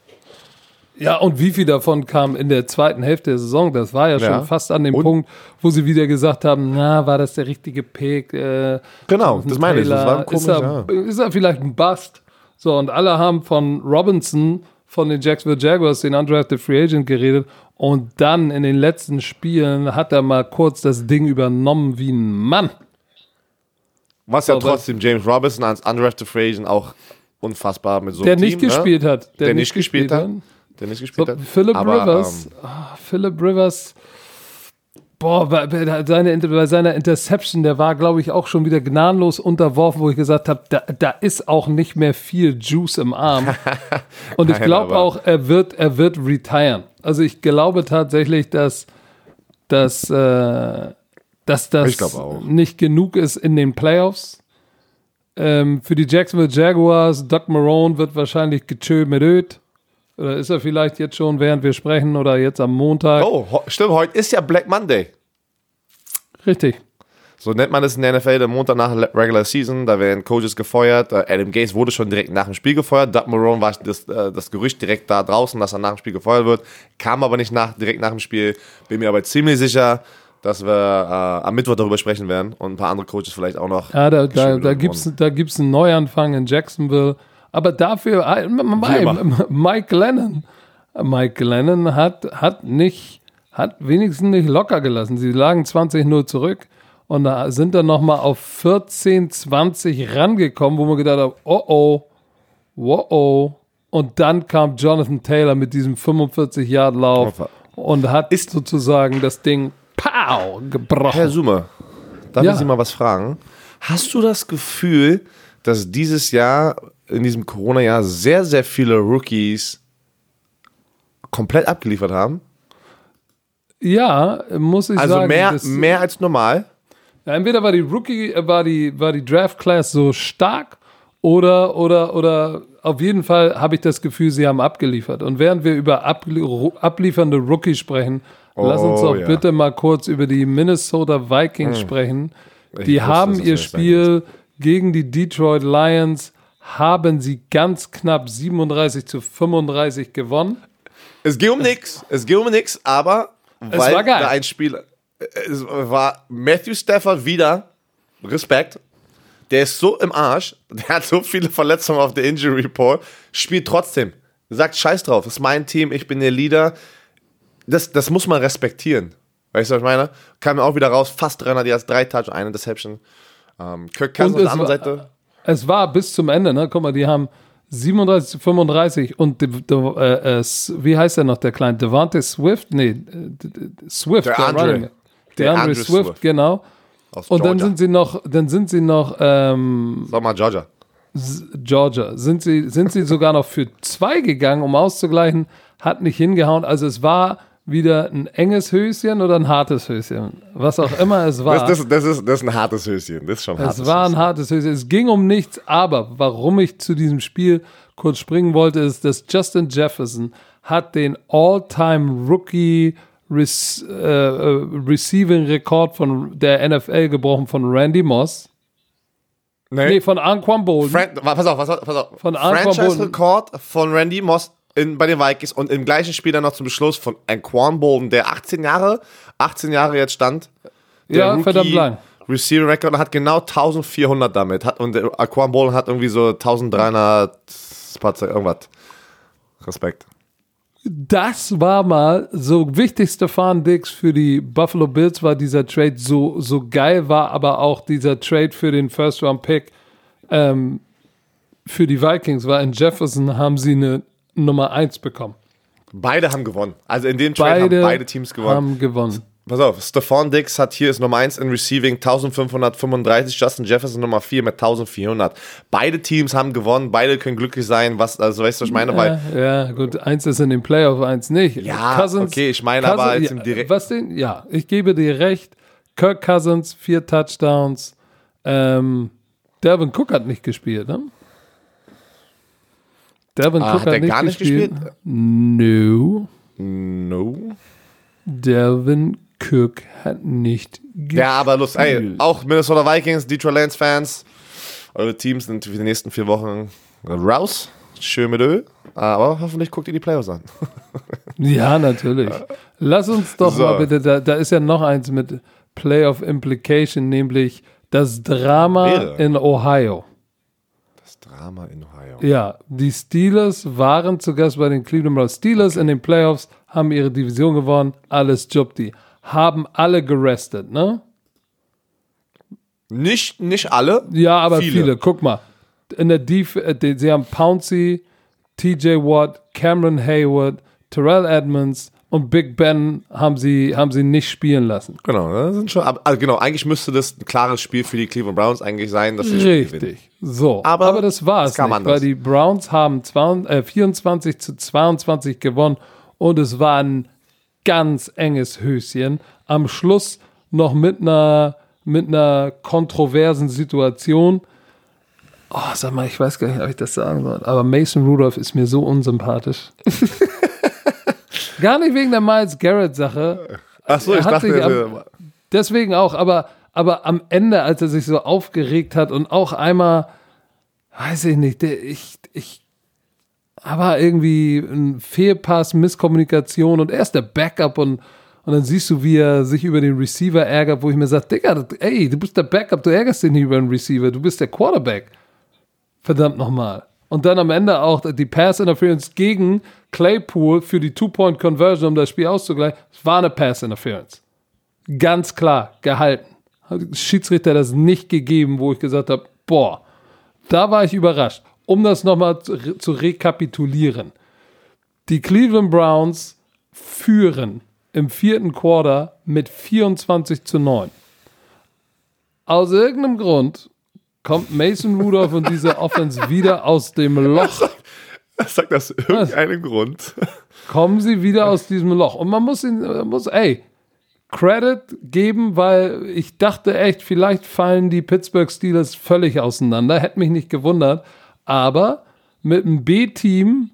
Ja, und wie viel davon kam in der zweiten Hälfte der Saison? Das war ja schon Ja. fast an dem Und- Punkt, wo sie wieder gesagt haben, na, war das der richtige Pick? Äh, Genau, das meine ich, das war komisch, ist, er, ist er vielleicht ein Bust? So, und alle haben von Robinson, von den Jacksonville Jaguars, den undrafted Free Agent, geredet. Und dann in den letzten Spielen hat er mal kurz das Ding übernommen wie ein Mann. Was ja Aber- trotzdem James Robinson als undrafted Free Agent auch unfassbar mit so Der einem nicht Team, gespielt ne? hat. Der, nicht gespielt hat. Der nicht So, gespielt hat. Philip Aber, Rivers, ähm, ah, Philip Rivers, boah, bei, bei, seine, bei seiner Interception, der war, glaube ich, auch schon wieder gnadenlos unterworfen, wo ich gesagt habe, da, da ist auch nicht mehr viel Juice im Arm. [LAUGHS] Und ich glaube auch, er wird, er wird retiren. Also ich glaube tatsächlich, dass, dass, äh, dass das nicht genug ist in den Playoffs. Ähm, für die Jacksonville Jaguars, Doug Marone wird wahrscheinlich gechö mit. Oder ist er vielleicht jetzt schon, während wir sprechen, oder jetzt am Montag? Oh, stimmt, heute ist ja Black Monday. Richtig. So nennt man es in der NFL, der Montag nach der Regular Season, da werden Coaches gefeuert. Äh, Adam Gase wurde schon direkt nach dem Spiel gefeuert. Doug Marone war das, äh, das Gerücht direkt da draußen, dass er nach dem Spiel gefeuert wird. Kam aber nicht nach, direkt nach dem Spiel. Bin mir aber ziemlich sicher, dass wir äh, am Mittwoch darüber sprechen werden und ein paar andere Coaches vielleicht auch noch. Ja, da, da, da gibt es da gibt's einen Neuanfang in Jacksonville. Aber dafür, immer. [LAUGHS] Mike Lennon, Mike Lennon hat, hat nicht, hat wenigstens nicht locker gelassen. Sie lagen 20-0 zurück und da sind dann nochmal auf 14-20 rangekommen, wo man gedacht hat, oh oh, oh oh. Und dann kam Jonathan Taylor mit diesem 45-Yard-Lauf und hat Ist- sozusagen das Ding pow, gebrochen. Herr Sumer, darf Ja. ich Sie mal was fragen? Hast du das Gefühl, dass dieses Jahr, in diesem Corona-Jahr, sehr, sehr viele Rookies komplett abgeliefert haben? Ja, muss ich Also sagen. mehr, das- mehr als normal? Ja, entweder war die Rookie, äh, war die, war die Draft Class so stark oder, oder, oder auf jeden Fall habe ich das Gefühl, sie haben abgeliefert. Und während wir über abliefernde Rookies sprechen, lass uns Oh, doch ja. Hm. bitte mal kurz über die Minnesota Vikings sprechen. Die wusste, haben ihr Spiel gegen die Detroit Lions, haben sie ganz knapp 37 zu 35 gewonnen. Es ging um nix. Es ging um nix, aber Es weil da ein Spieler, es war Matthew Stafford wieder, Respekt, der ist so im Arsch, der hat so viele Verletzungen auf der Injury Report, spielt trotzdem. Sagt Scheiß drauf, ist mein Team, ich bin der Leader. Das, das muss man respektieren. Weißt du, was ich meine? Kam mir auch wieder raus, fast 300 Yards, drei Touch, eine Deception. Ähm, Kirk Cousins auf der anderen Seite. Es war bis zum Ende, ne? Guck mal, die haben 37 zu 35 und de, de, äh, äh, wie heißt der noch, der Kleine? Devante Swift? Nee, äh, d- d- Swift. Der Andre. Running back. Der Der Andre Andre Swift, Swift. genau. Aus Und dann sind sie noch, dann sind sie noch, ähm, Sag mal, Georgia. Georgia, sind sie, sind sie sogar noch für zwei gegangen, um auszugleichen, hat nicht hingehauen. Also es war wieder ein enges Höschen oder ein hartes Höschen. Was auch immer es war. Das, das, das, ist, das ist ein hartes Höschen. Das ist schon ein hartes Es war ein hartes Höschen. Es ging um nichts, aber warum ich zu diesem Spiel kurz springen wollte, ist, dass Justin Jefferson hat den All-Time Rookie Rec äh, äh, Receiving Rekord von der NFL gebrochen von Randy Moss. Nee, von Anquan Bolden. Fran pass auf, pass auf, pass auf. Von Franchise-Rekord von Randy Moss in, bei den Vikings und im gleichen Spiel dann noch zum Schluss von Anquan Bolden, der 18 Jahre, 18 Jahre jetzt stand. Der Ja, verdammt lang. Receiver Record und hat genau 1400 damit. Hat, und der Anquan Bolden hat irgendwie so 1300 Spatze, irgendwas. Respekt. das war mal so wichtigste Fahndix für die Buffalo Bills war dieser Trade so so geil war aber auch dieser Trade für den First Round Pick ähm, für die Vikings war in Jefferson haben sie eine Nummer 1 bekommen. Beide haben gewonnen. Also in dem Trade Beide, haben beide Teams gewonnen. Haben gewonnen. Pass auf, Stephon Diggs hat hier ist Nummer 1 in Receiving 1535, Justin Jefferson Nummer 4 mit 1400. Beide Teams haben gewonnen, beide können glücklich sein, was, also weißt du, was ich meine? Weil, Ja, ja, gut, eins ist in den Playoff, eins nicht. Ja, okay, ich meine aber jetzt im Direkt- Was den, ja, ich gebe dir recht. Kirk Cousins, vier Touchdowns. Ähm, Delvin Cook hat nicht gespielt, ne? Delvin Ah, Cook hat hat, er nicht gar nicht gespielt. gespielt? No. no. Delvin Cook hat nicht gespielt. Ja, aber lustig, ey, auch Minnesota Vikings, Detroit Lions Fans, eure Teams sind für die nächsten vier Wochen raus. Schön mit Öl. Aber hoffentlich guckt ihr die Playoffs an. [LAUGHS] Ja, natürlich. Lass uns doch So. mal bitte, da, da ist ja noch eins mit Playoff Implication, nämlich das Drama Wäre. in Ohio. Drama in Ohio. Ja, die Steelers waren zu Gast bei den Cleveland Browns. Steelers in den Playoffs haben ihre Division gewonnen, alles Jobdi. Haben alle gerestet, ne? Nicht, nicht alle. Ja, aber viele. Viele. Guck mal. In der Def äh, die, sie haben Pouncey, TJ Watt, Cameron Hayward, Terrell Edmonds und Big Ben haben sie, haben sie nicht spielen lassen. Genau, das sind schon, also genau, eigentlich müsste das ein klares Spiel für die Cleveland Browns eigentlich sein, dass sie Spiel. Richtig. So, Aber aber, das war es nicht, anders. weil die Browns haben 20, äh, 24 zu 22 gewonnen und es war ein ganz enges Höschen. Am Schluss noch mit einer mit einer kontroversen Situation. Oh, sag mal, ich weiß gar nicht, ob ich das sagen soll, aber Mason Rudolph ist mir so unsympathisch. [LAUGHS] gar nicht wegen der Miles Garrett Sache. Ach so, ich dachte, am- Deswegen auch, aber, aber am Ende, als er sich so aufgeregt hat und auch einmal, weiß ich nicht, der, ich, ich, aber irgendwie ein Fehlpass, Misskommunikation und er ist der Backup und, und dann siehst du, wie er sich über den Receiver ärgert, wo ich mir sage, Digga, ey, du bist der Backup, du ärgerst dich nicht über den Receiver, du bist der Quarterback. Verdammt nochmal. Und dann am Ende auch die Pass Interference gegen Claypool für die Two-Point-Conversion, um das Spiel auszugleichen. Es war eine Pass Interference. Ganz klar, gehalten. Hat Schiedsrichter das nicht gegeben, wo ich gesagt habe, boah, da war ich überrascht. Um das nochmal zu, zu rekapitulieren. Die Cleveland Browns führen im vierten Quarter mit 24 zu 9. Aus irgendeinem Grund kommt Mason Rudolph und diese Offense wieder aus dem Loch. [LAUGHS] Sagt das irgendeinen Grund? Kommen sie wieder aus diesem Loch. Und man muss ihn, man muss, ey, Credit geben, weil ich dachte echt, vielleicht fallen die Pittsburgh Steelers völlig auseinander. Hätte mich nicht gewundert. Aber mit einem B-Team,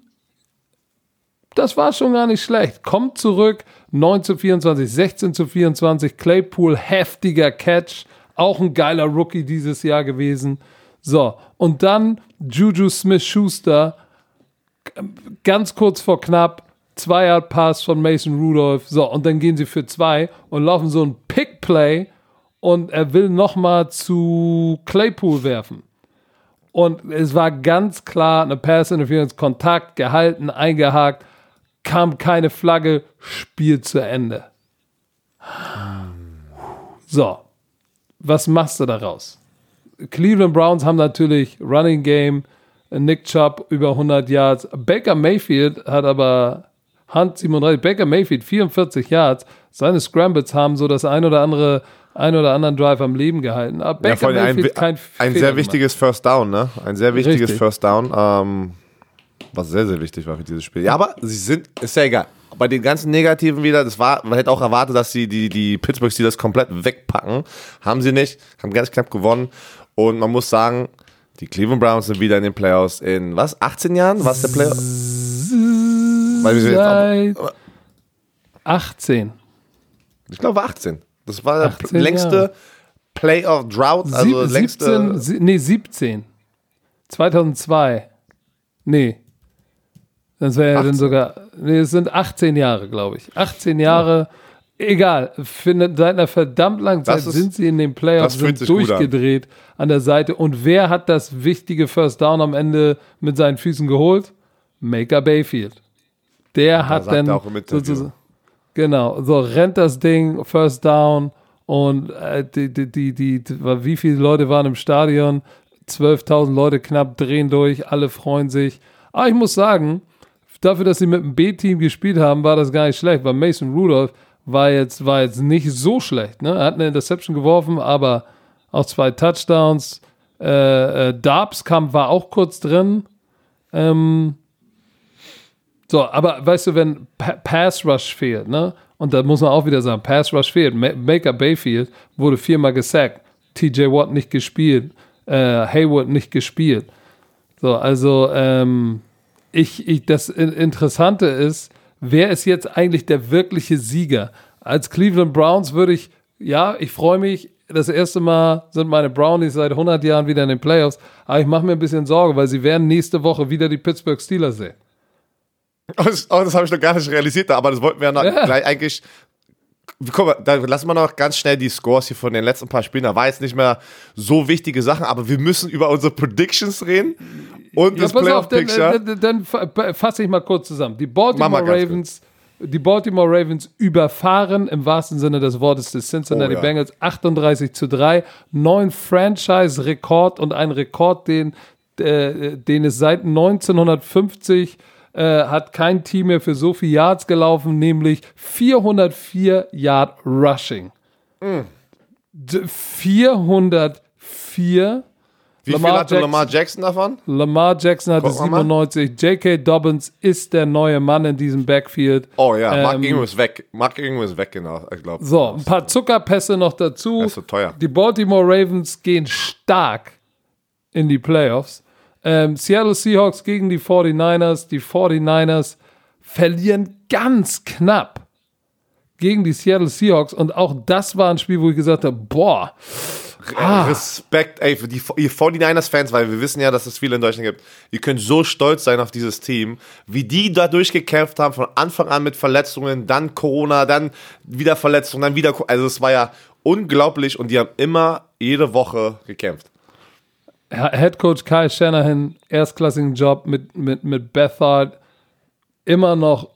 das war schon gar nicht schlecht. Kommt zurück, 9 zu 24, 16 zu 24, Claypool, heftiger Catch. Auch ein geiler Rookie dieses Jahr gewesen. So, und dann Juju Smith-Schuster, ganz kurz vor knapp, zwei Yard Pass von Mason Rudolph. So, und dann gehen sie für zwei und laufen so ein Pick Play und er will nochmal zu Claypool werfen. Und es war ganz klar eine Pass Interference, Kontakt, gehalten, eingehakt, kam keine Flagge, Spiel zu Ende. So, was machst du daraus? Cleveland Browns haben natürlich Running Game, Nick Chubb über 100 Yards. Baker Mayfield hat aber Hunt 37, Baker Mayfield 44 Yards. Seine Scrambles haben so das ein oder andere, ein oder anderen Drive am Leben gehalten. Aber Baker ja, Mayfield ein, kein ein Fehler sehr wichtiges First Down, ne? Ein sehr wichtiges Richtig. First Down, ähm, was sehr, sehr wichtig war für dieses Spiel. Ja, aber sie sind, ist ja egal. Bei den ganzen Negativen wieder, das war, man hätte auch erwartet, dass sie die, die Pittsburgh Steelers komplett wegpacken. Haben sie nicht, haben ganz knapp gewonnen. Und man muss sagen, die Cleveland Browns sind wieder in den Playoffs in, was, 18 Jahren? Was der Playoff? Seit 18. Ich glaube 18. Das war der 18 längste Jahre. Playoff Drought, also Sieb- längste. 17, sie- nee, 17. 2002. Nee. Das wäre ja dann 18. sogar, nee, es sind 18 Jahre, glaube ich. 18 Jahre, egal. Finde, seit einer verdammt langen Zeit ist- sind sie in den Playoffs sind gut an. durchgedreht an. der Seite. Und wer hat das wichtige First Down am Ende mit seinen Füßen geholt? Maker Bayfield. Der hat sagt dann sozusagen- Genau, so rennt das Ding, First Down und äh, die, die, die, die, die, wie viele Leute waren im Stadion? 12.000 Leute knapp drehen durch, alle freuen sich. Aber ich muss sagen, dafür, dass sie mit dem B-Team gespielt haben, war das gar nicht schlecht, weil Mason Rudolph war jetzt, war jetzt nicht so schlecht. Ne? Er hat eine Interception geworfen, aber auch zwei Touchdowns. Äh, äh, Darbs kam, war auch kurz drin. Ähm, so, aber weißt du, wenn pa Pass Rush fehlt, ne? Und da muss man auch wieder sagen, Pass Rush fehlt. Ma Maker Bayfield wurde viermal gesackt. TJ Watt nicht gespielt. Äh, Hayward nicht gespielt. So, also ähm, ich, ich, das In- Interessante ist, wer ist jetzt eigentlich der wirkliche Sieger? Als Cleveland Browns würde ich, ja, ich freue mich. Das erste Mal sind meine Brownies seit 100 Jahren wieder in den Playoffs. Aber ich mache mir ein bisschen Sorge, weil sie werden nächste Woche wieder die Pittsburgh Steelers sehen. Oh, das, oh, das habe ich noch gar nicht realisiert, aber das wollten wir ja noch Ja. gleich eigentlich. Guck mal, da lassen wir noch ganz schnell die Scores hier von den letzten paar Spielen. Da war jetzt nicht mehr so wichtige Sachen, aber wir müssen über unsere Predictions reden und das auf, dann, Playoff-Picture. dann, dann fa- fasse ich mal kurz zusammen. Die Baltimore Ravens, die Baltimore Ravens überfahren im wahrsten Sinne des Wortes des Cincinnati Oh ja. Bengals 38 zu 3. Neun Franchise-Rekord und ein Rekord, den, äh, den es seit 1950 äh, hat kein Team mehr für so viele Yards gelaufen, nämlich 404 Yard Rushing. D- 404 Wie viel Lamar hatte Lamar Jackson davon? Lamar Jackson hatte Gucken wir mal. 97. J.K. Dobbins ist der neue Mann in diesem Backfield. Oh ja, Mark Ähm, Ingram ist weg. Mark Ingram ist weg, genau. Ich glaube. So, ein paar Zuckerpässe noch dazu. Das ist so teuer. Die Baltimore Ravens gehen stark in die Playoffs. Ähm, Seattle Seahawks gegen die 49ers. Die 49ers verlieren ganz knapp gegen die Seattle Seahawks. Und auch das war ein Spiel, wo ich gesagt habe, boah, Ah. Respekt, ey, für die ihr 49ers-Fans, weil wir wissen ja, dass es viele in Deutschland gibt. Ihr könnt so stolz sein auf dieses Team, wie die da durchgekämpft haben, von Anfang an mit Verletzungen, dann Corona, dann wieder Verletzungen, dann wieder. Also, es war ja unglaublich und die haben immer jede Woche gekämpft. Head Coach Kyle Shanahan, erstklassigen Job mit, mit, mit Bethard, immer noch,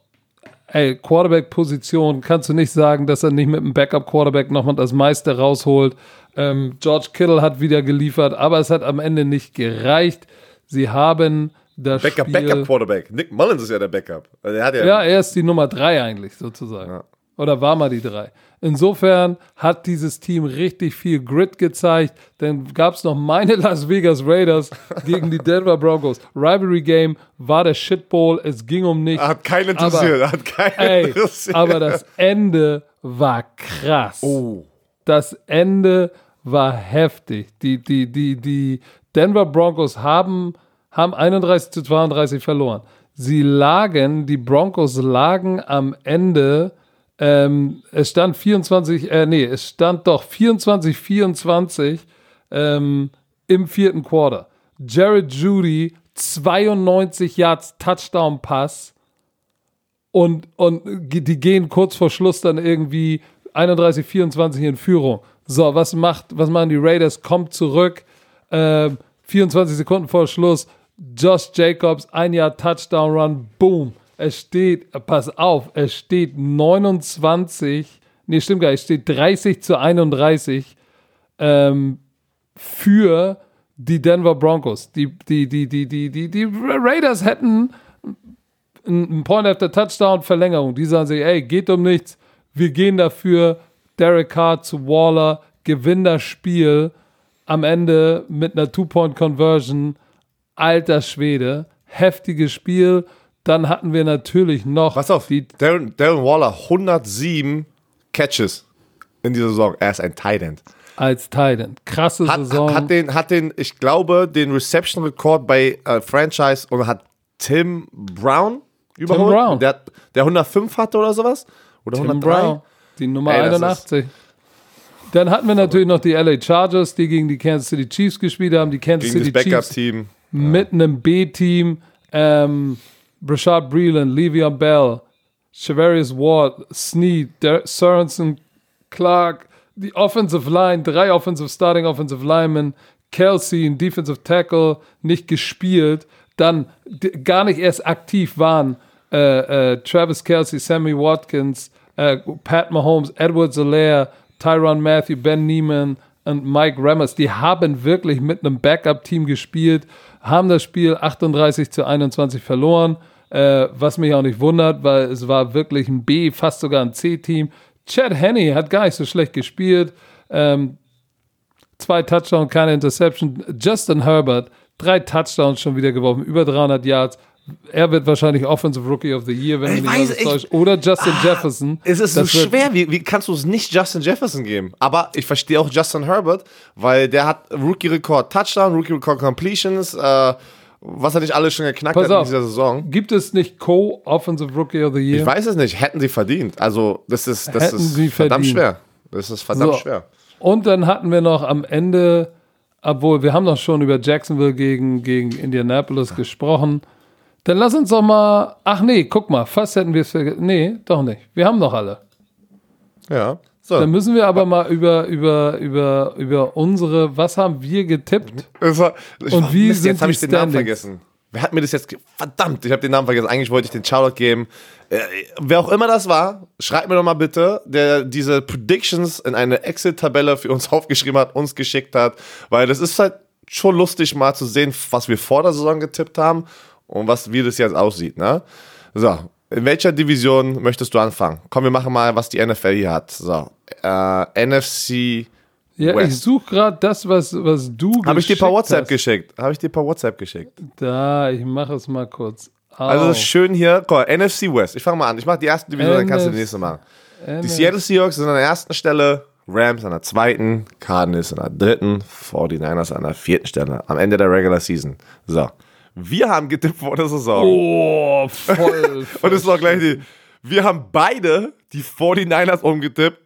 ey, Quarterback-Position, kannst du nicht sagen, dass er nicht mit einem Backup-Quarterback nochmal das meiste rausholt. Ähm, George Kittle hat wieder geliefert, aber es hat am Ende nicht gereicht. Sie haben das Backup, Spiel... Backup Quarterback. Nick Mullins ist ja der Backup. Also ja, Ja, er ist die Nummer drei eigentlich sozusagen. Ja. Oder war mal die drei. Insofern hat dieses Team richtig viel Grit gezeigt. Dann gab es noch meine [LAUGHS] Las Vegas Raiders gegen die Denver Broncos. Rivalry Game war der Shitbowl. Es ging um nichts. hat keinen interessiert. Aber, hat keinen ey, interessiert. aber das Ende war krass. oh. Das Ende war heftig. Die, die, die, die Denver Broncos haben, haben 31 zu 32 verloren. Sie lagen, die Broncos lagen am Ende, ähm, es stand 24, äh, nee, es stand doch 24, 24 ähm, im vierten Quarter. Jared Judy, 92 Yards Touchdown-Pass und, und die gehen kurz vor Schluss dann irgendwie 31, 24 in Führung. So, was macht, was machen die Raiders? Kommt zurück, ähm, 24 Sekunden vor Schluss. Josh Jacobs, ein Jahr Touchdown Run, boom. Es steht, pass auf, es steht 29, nee, stimmt gar nicht, es steht 30 zu 31 ähm, für die Denver Broncos. Die, die, die, die, die, die, die Raiders hätten ein Point after Touchdown Verlängerung. Die sagen sich, ey, geht um nichts. Wir gehen dafür. Derek Carr zu Waller, gewinnt das Spiel am Ende mit einer Two-Point-Conversion. Alter Schwede, heftiges Spiel. Dann hatten wir natürlich noch Pass auf, die Darren, Darren Waller 107 Catches in dieser Saison. Er ist ein Tight End. als Titan. Krasse Hat, Saison. hat, den, hat den, ich glaube, den Reception-Rekord bei äh, Franchise und hat Tim Brown überholt. Brown. Der, der 105 hatte oder sowas. Oder Tim 103. Brown, die Nummer Ey, das 81. Dann hatten wir natürlich noch die LA Chargers, die gegen die Kansas City Chiefs gespielt haben. Die Kansas Gegen das City Chiefs Backup-Team. mit einem B-Team. Ähm, Brashad Breeland, Le'Veon Bell, Shavarius Ward, Snead, Der Sorensen, Clark, die Offensive Line, drei Offensive Starting Offensive Linemen, Kelsey, ein Defensive Tackle, nicht gespielt, dann gar nicht erst aktiv waren äh, äh, Travis Kelsey, Sammy Watkins, äh, Pat Mahomes, Edward Zolaire, Tyron Matthew, Ben Neiman und Mike Rammers. Die haben wirklich mit einem Backup-Team gespielt, haben das Spiel 38 zu 21 verloren, äh, was mich auch nicht wundert, weil es war wirklich ein B, fast sogar ein C-Team. Chad Henney hat gar nicht so schlecht gespielt. Ähm, zwei Touchdowns, keine Interception. Justin Herbert, drei Touchdowns schon wieder geworfen, über 300 Yards. Er wird wahrscheinlich Offensive Rookie of the Year, wenn Ich weiß, ich- täuscht. Oder Justin Jefferson. Es ist so schwer. Wie, wie kannst du es nicht Justin Jefferson geben? Aber ich verstehe auch Justin Herbert, weil der hat Rookie-Rekord Touchdown, Rookie-Rekord Completions, äh, was er nicht alles schon geknackt Pass hat in auf. dieser Saison. Gibt es nicht Co-Offensive Rookie of the Year? Ich weiß es nicht. Hätten sie verdient. Also, das ist, das Hätten ist verdammt schwer. Das ist verdammt So. schwer. Und dann hatten wir noch am Ende, obwohl wir haben noch schon über Jacksonville gegen, gegen Indianapolis gesprochen. Dann lass uns doch mal. Ach nee, guck mal, fast hätten wir es vergessen. Nee, doch nicht. Wir haben noch alle. Ja. So. Dann müssen wir aber mal über, über, über, über unsere, was haben wir getippt? War, Und wie Mist, sind jetzt habe ich den Namen vergessen. Wer hat mir das jetzt. Verdammt, ich habe den Namen vergessen. Eigentlich wollte ich den Shoutout geben. Äh, wer auch immer das war, schreibt mir doch mal bitte, der diese Predictions in eine Excel-Tabelle für uns [LAUGHS] aufgeschrieben hat, uns geschickt hat. Weil das ist halt schon lustig, mal zu sehen, was wir vor der Saison getippt haben und was, wie das jetzt aussieht. Ne? So, in welcher Division möchtest du anfangen? Komm, wir machen mal, was die NFL hier hat. So, äh, NFC. Ja, West. ich suche gerade das, was, was du Habe ich dir per WhatsApp hast. geschickt. Habe ich dir per WhatsApp geschickt. Da, ich mache es mal kurz. Also auf. ist schön hier. Guck, mal, NFC West. Ich fange mal an. Ich mache die erste Division, dann kannst du die NF nächste machen. Die NF Seattle Seahawks sind an der ersten Stelle, Rams an der zweiten, Cardinals an der dritten, 49ers an der vierten Stelle. Am Ende der Regular Season. So. Wir haben getippt vor der Saison. Oh, voll. [LAUGHS] Und es auch gleich die. Wir haben beide die 49ers umgetippt.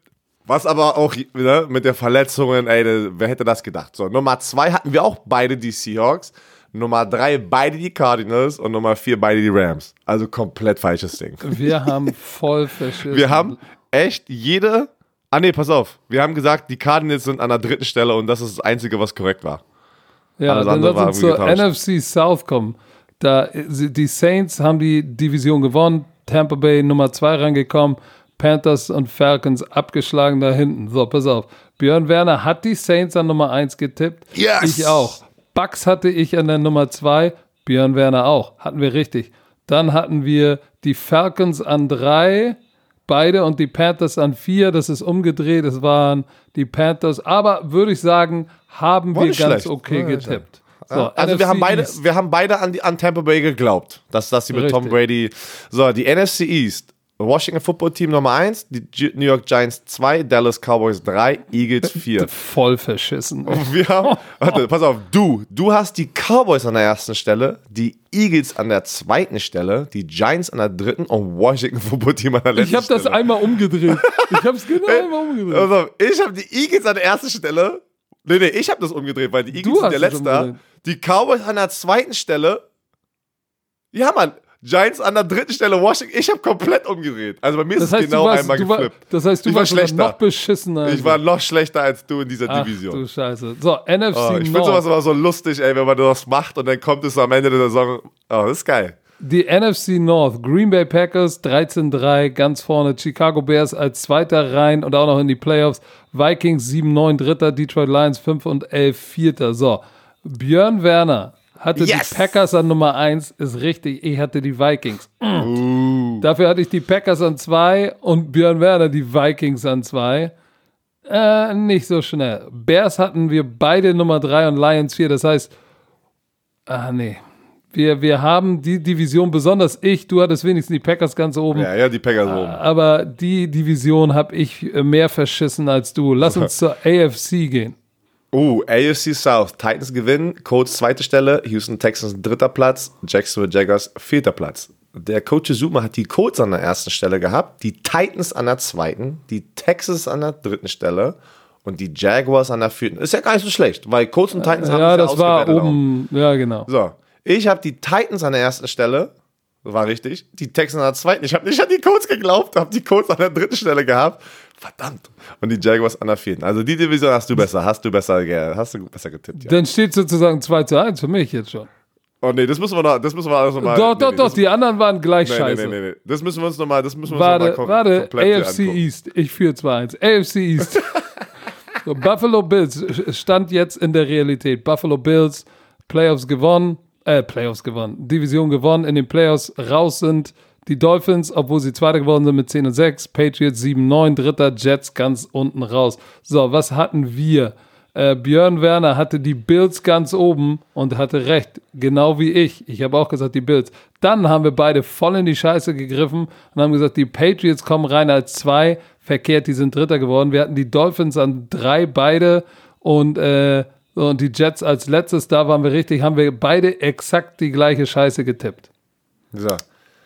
Was aber auch ne, mit der Verletzungen, ey, wer hätte das gedacht? So, Nummer zwei hatten wir auch beide die Seahawks. Nummer drei beide die Cardinals und Nummer vier beide die Rams. Also komplett falsches Ding. Wir haben [LAUGHS] voll verschissen. Wir haben echt jede. Ah nee, pass auf. Wir haben gesagt, die Cardinals sind an der dritten Stelle und das ist das Einzige, was korrekt war. Ja, Alles dann lass uns zur getauscht. NFC South kommen. Da, die Saints haben die Division gewonnen, Tampa Bay Nummer 2 rangekommen, Panthers und Falcons abgeschlagen da hinten. So, pass auf. Björn Werner hat die Saints an Nummer 1 getippt. Yes! Ich auch. Bucks hatte ich an der Nummer 2, Björn Werner auch. Hatten wir richtig. Dann hatten wir die Falcons an 3, beide und die Panthers an 4. Das ist umgedreht. Es waren die Panthers. Aber würde ich sagen, haben War wir ganz schlecht. okay getippt. So, also NFC wir haben beide, East. wir haben beide an, die, an Tampa Bay geglaubt, dass, dass sie mit Tom Richtig. Brady. So, die NFC East. Washington Football Team Nummer 1, die New York Giants 2, Dallas Cowboys 3, Eagles [LAUGHS] 4. Voll verschissen. Wir haben, warte, pass auf, du, du hast die Cowboys an der ersten Stelle, die Eagles an der zweiten Stelle, die Giants an der dritten und Washington Football Team an der letzten Ich habe das Stelle. einmal umgedreht. Ich habe es genau einmal umgedreht. Also, ich habe die Eagles an der ersten Stelle. Nee, nee, ich habe das umgedreht, weil die Eagles Du sind der Letzte. Die Cowboys an der zweiten Stelle. Ja, Mann. Giants an der dritten Stelle, Washington. Ich habe komplett umgedreht. Also bei mir ist Das es heißt, genau du warst, einmal du war, geflippt. das heißt, du Ich war warst sogar schlechter. noch beschissener. Ich war noch schlechter als du in dieser Ach, Division. du Scheiße. So, NFC Oh, ich finde sowas immer so lustig, ey, wenn man das macht und dann kommt es am Ende der Saison. Oh, das ist geil. Die NFC North, Green Bay Packers 13-3, ganz vorne. Chicago Bears als Zweiter rein und auch noch in die Playoffs. Vikings 7-9, Dritter. Detroit Lions 5 und 11, Vierter. So, Björn Werner hatte Yes! die Packers an Nummer 1, ist richtig. Ich hatte die Vikings. Dafür hatte ich die Packers an 2 und Björn Werner die Vikings an 2. Äh, nicht so schnell. Bears hatten wir beide Nummer 3 und Lions 4. Das heißt, ah, nee. Wir, wir haben die Division, besonders ich, du hattest wenigstens die Packers ganz oben, Ja, ja, die Packers oben. aber die Division habe ich äh, mehr verschissen als du. Lass [LAUGHS] uns zur AFC gehen. Uh, AFC South. Titans gewinnen, Colts zweite Stelle, Houston Texans dritter Platz, Jacksonville Jaguars vierter Platz. Der Coach Zuma hat die Colts an der ersten Stelle gehabt, die Titans an der zweiten, die Texans an der dritten Stelle und die Jaguars an der vierten. Ist ja gar nicht so schlecht, weil Colts und Titans haben Ja, das war ausgebettelt auch. oben, ja genau. So, ich habe die Titans an der ersten Stelle, war richtig, die Texans an der zweiten. Ich habe nicht an die Colts geglaubt, habe die Colts an der dritten Stelle gehabt. Verdammt. Und die Jaguars an der vierten. Also die Division hast du besser, hast du besser, hast du besser getippt. Ja. Dann steht sozusagen 2 zu 1 für mich jetzt schon. Oh nee, das müssen wir noch, das müssen wir alles nochmal. doch, nee, doch, nee, doch, die anderen waren gleich nee, scheiße. Nee, nee, nee, Das müssen wir uns nochmal, das müssen wir uns Warte, noch mal kom warte, AFC. East, ich führe 2-1. AFC East. [LAUGHS] so, Buffalo Bills stand jetzt in der Realität. Buffalo Bills, Playoffs gewonnen, äh, Playoffs gewonnen, Division gewonnen, in den Playoffs raus sind die Dolphins, obwohl sie Zweiter geworden sind mit 10 und 6, Patriots 7-9, Dritter, Jets ganz unten raus. So, was hatten wir? Äh, Björn Werner hatte die Bills ganz oben und hatte recht, genau wie ich. Ich habe auch gesagt, die Bills. Dann haben wir beide voll in die Scheiße gegriffen und haben gesagt, die Patriots kommen rein als zwei, verkehrt, die sind Dritter geworden. Wir hatten die Dolphins an drei, beide und, äh, und die Jets als letztes, da waren wir richtig, haben wir beide exakt die gleiche Scheiße getippt. So.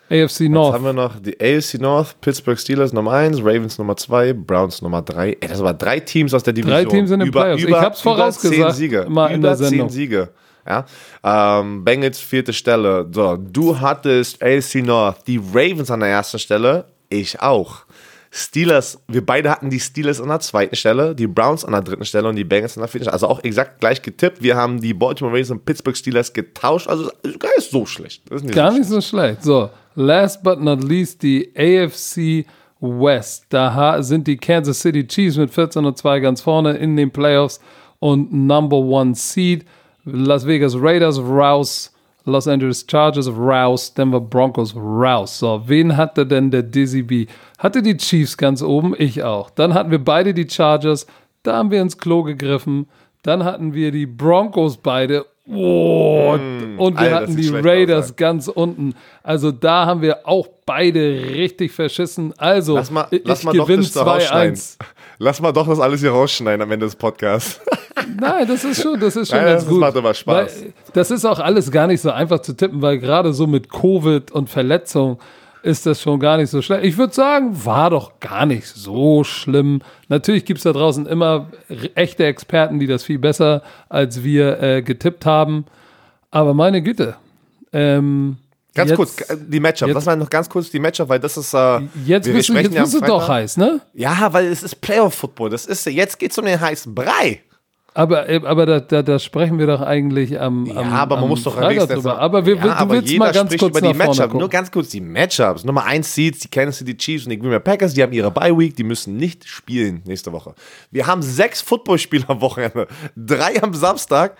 AFC Jetzt North. haben wir noch die AFC North, Pittsburgh Steelers Nummer 1, Ravens Nummer 2, Browns Nummer 3. Ey, das waren drei Teams aus der Division. Drei Teams in den Playoffs. Ich hab's über vorausgesagt, 10 Siege. immer in über der Sendung. 10 Siege. Ja. Ähm, Bengals vierte Stelle. So, du hattest AFC North, die Ravens an der ersten Stelle. Ich auch. Steelers, wir beide hatten die Steelers an der zweiten Stelle, die Browns an der dritten Stelle und die Bengals an der vierten Stelle. Also auch exakt gleich getippt. Wir haben die Baltimore Ravens und Pittsburgh Steelers getauscht. Also gar nicht so schlecht. Nicht Gar so nicht so schlecht. So, last but not least die AFC West. Da sind die Kansas City Chiefs mit 14 und 2 ganz vorne in den Playoffs und Number One Seed. Las Vegas Raiders raus. Los Angeles Chargers raus, Denver Broncos raus. So, wen hatte denn der Dizzy B? Hatte die Chiefs ganz oben, ich auch. Dann hatten wir beide die Chargers, da haben wir ins Klo gegriffen. Dann hatten wir die Broncos beide. Oh, und wir Alter, hatten die aus, Raiders Alter. ganz unten. Also da haben wir auch beide richtig verschissen. Also, Lass mal, ich lass mal doch gewinne das da rausschneiden. 2-1. Lass mal doch das alles hier rausschneiden am Ende des Podcasts. [LAUGHS] Nein, das ist schon, das ist schon Ja, ganz das gut. macht aber Spaß. Weil, das ist auch alles gar nicht so einfach zu tippen, weil gerade so mit Covid und Verletzung ist das schon gar nicht so schlecht. Ich würde sagen, war doch gar nicht so schlimm. Natürlich gibt es da draußen immer echte Experten, die das viel besser als wir äh, getippt haben. Aber meine Güte. Ähm, Ganz jetzt, kurz, äh, die Matchup. jetzt- Lass mal noch ganz kurz die Matchup, weil das ist. Äh, Jetzt wir bist jetzt ja am bist du doch heiß, ne? Ja, weil es ist Playoff-Football. Das ist, jetzt geht's um den heißen Brei. Aber, äh, aber da, da, da sprechen wir doch eigentlich am, Ja, am aber man am muss doch Freitag drüber. Aber wir, ja, du aber willst mal ganz kurz über die Matchups. Nur ganz kurz die Matchups. Nummer 1 Seeds, die Kansas City Chiefs und die Green Bay Packers, die haben ihre Bye Week, die müssen nicht spielen nächste Woche. Wir haben sechs Footballspiele am Wochenende. Drei am Samstag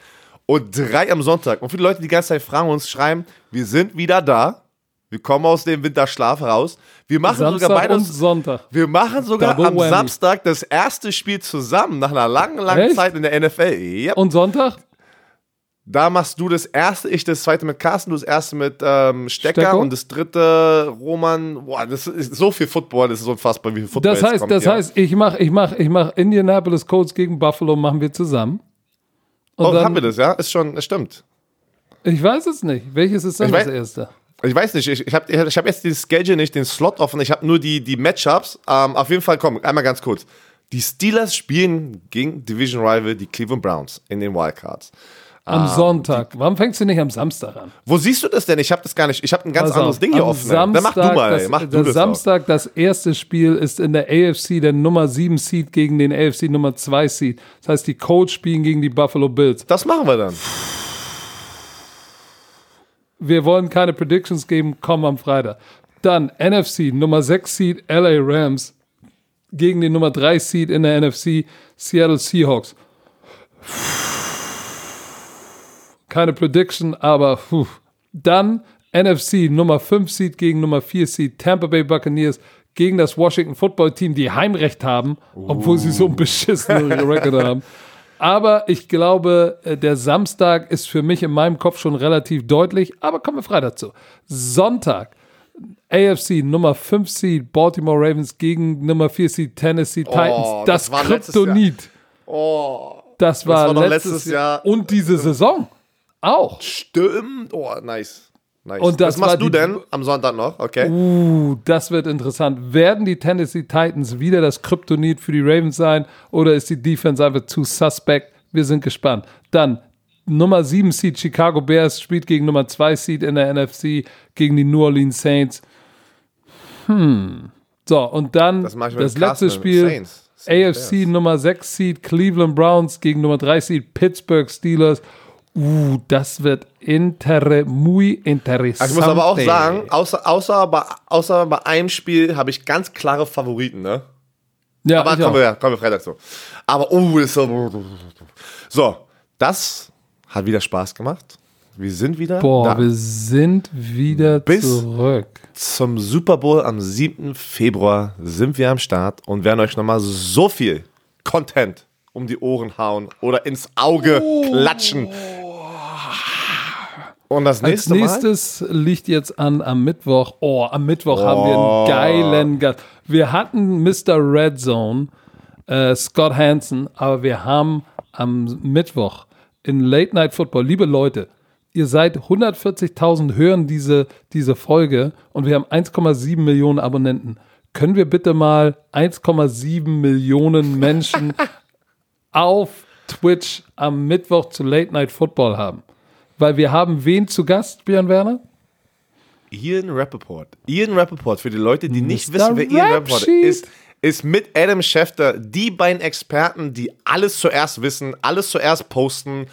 und drei am Sonntag. Und viele Leute, die die ganze Zeit fragen uns, schreiben, wir sind wieder da. Wir kommen aus dem Winterschlaf raus. Wir machen sogar Samstag und beides. Sonntag. Wir machen sogar Double am whammy. Samstag das erste Spiel zusammen nach einer langen, langen Echt? Zeit in der NFL. Yep. Und Sonntag? Da machst du das erste, ich das zweite mit Carsten, du das erste mit ähm, Stecker Stecko? und das dritte Roman. Boah, das ist so viel Football, das ist unfassbar, wie viel Football Das heißt, kommt das hier. heißt, ich mache ich mach, ich mach Indianapolis Colts gegen Buffalo, machen wir zusammen. Und Oh, dann, haben wir das, ja? Ist schon, das stimmt. Ich weiß es nicht. Welches ist denn Ich das weiß- erste? Ich weiß nicht, ich, ich habe ich hab jetzt den Schedule nicht, den Slot offen, ich habe nur die, die Matchups. Ähm, auf jeden Fall, komm, einmal ganz kurz. Die Steelers spielen gegen Division Rival, die Cleveland Browns, in den Wildcards. Am Ah, Sonntag. Warum fängst du nicht am Samstag an? Wo siehst du das denn? Ich habe das gar nicht, ich habe ein ganz Pass anderes Ding hier offen. ey. Dann mach du mal, das, mach du das auch. Samstag, das erste Spiel ist in der AFC der Nummer 7 Seed gegen den AFC Nummer 2 Seed. Das heißt, die Colts spielen gegen die Buffalo Bills. Das machen wir dann. Wir wollen keine Predictions geben, komm am Freitag. Dann NFC, Nummer 6 Seed LA Rams gegen den Nummer 3 Seed in der NFC Seattle Seahawks. Keine Prediction, aber puh. dann NFC Nummer 5 Seed gegen Nummer 4 Seed Tampa Bay Buccaneers gegen das Washington Football Team, die Heimrecht haben, obwohl sie so einen beschissenen [LAUGHS] Rekord haben. Aber ich glaube, äh, der Samstag ist für mich in meinem Kopf schon relativ deutlich. Aber kommen wir Freitag zu. Sonntag, AFC Nummer 5 Seed Baltimore Ravens gegen Nummer 4 Seed Tennessee Titans. Das, das war Jahr. Kryptonit. Oh, Das war, war doch letztes, letztes Jahr. Jahr. Und diese Saison auch. stimmt. Oh, nice. Nice. Und das Was machst du denn am Sonntag noch? Okay. Uh, das wird interessant. Werden die Tennessee Titans wieder das Kryptonit für die Ravens sein oder ist die Defense einfach zu suspect? Wir sind gespannt. Dann Nummer 7 Seed Chicago Bears spielt gegen Nummer 2 Seed in der NFC gegen die New Orleans Saints. Hm. So, und dann Das das, letzte Spiel Saints. Saints AFC Bears. Nummer 6 Seed Cleveland Browns gegen Nummer 3 Seed Pittsburgh Steelers. Uh, das wird inter muy interessant. Ich muss aber auch sagen, außer, außer, bei, außer bei einem Spiel habe ich ganz klare Favoriten, ne? ja, Aber kommen wir, kommen wir Freitag zu. Aber, oh, ist so. So, das hat wieder Spaß gemacht. Wir sind wieder Boah, da. wir sind wieder Bis- zurück. Zum Super Bowl am 7. Februar sind wir am Start und werden euch nochmal so viel Content um die Ohren hauen oder ins Auge klatschen. Und das Als nächste Mal. nächstes liegt jetzt an am Mittwoch. Oh, am Mittwoch haben wir Oh. einen geilen Gast. Wir hatten Mr. Red Zone, äh, Scott Hansen, aber wir haben am Mittwoch in Late Night Football, liebe Leute, ihr seid 140.000 hören diese, diese Folge und wir haben 1,7 Millionen Abonnenten. Können wir bitte mal 1,7 Millionen Menschen [LAUGHS] auf Twitch am Mittwoch zu Late Night Football haben? Weil wir haben wen zu Gast, Björn Werner? Ian Rappaport. Ian Rappaport, für die Leute, die nicht Mr. wissen, wer Ian Rappaport ist, ist mit Adam Schefter die beiden Experten, die alles zuerst wissen, alles zuerst posten.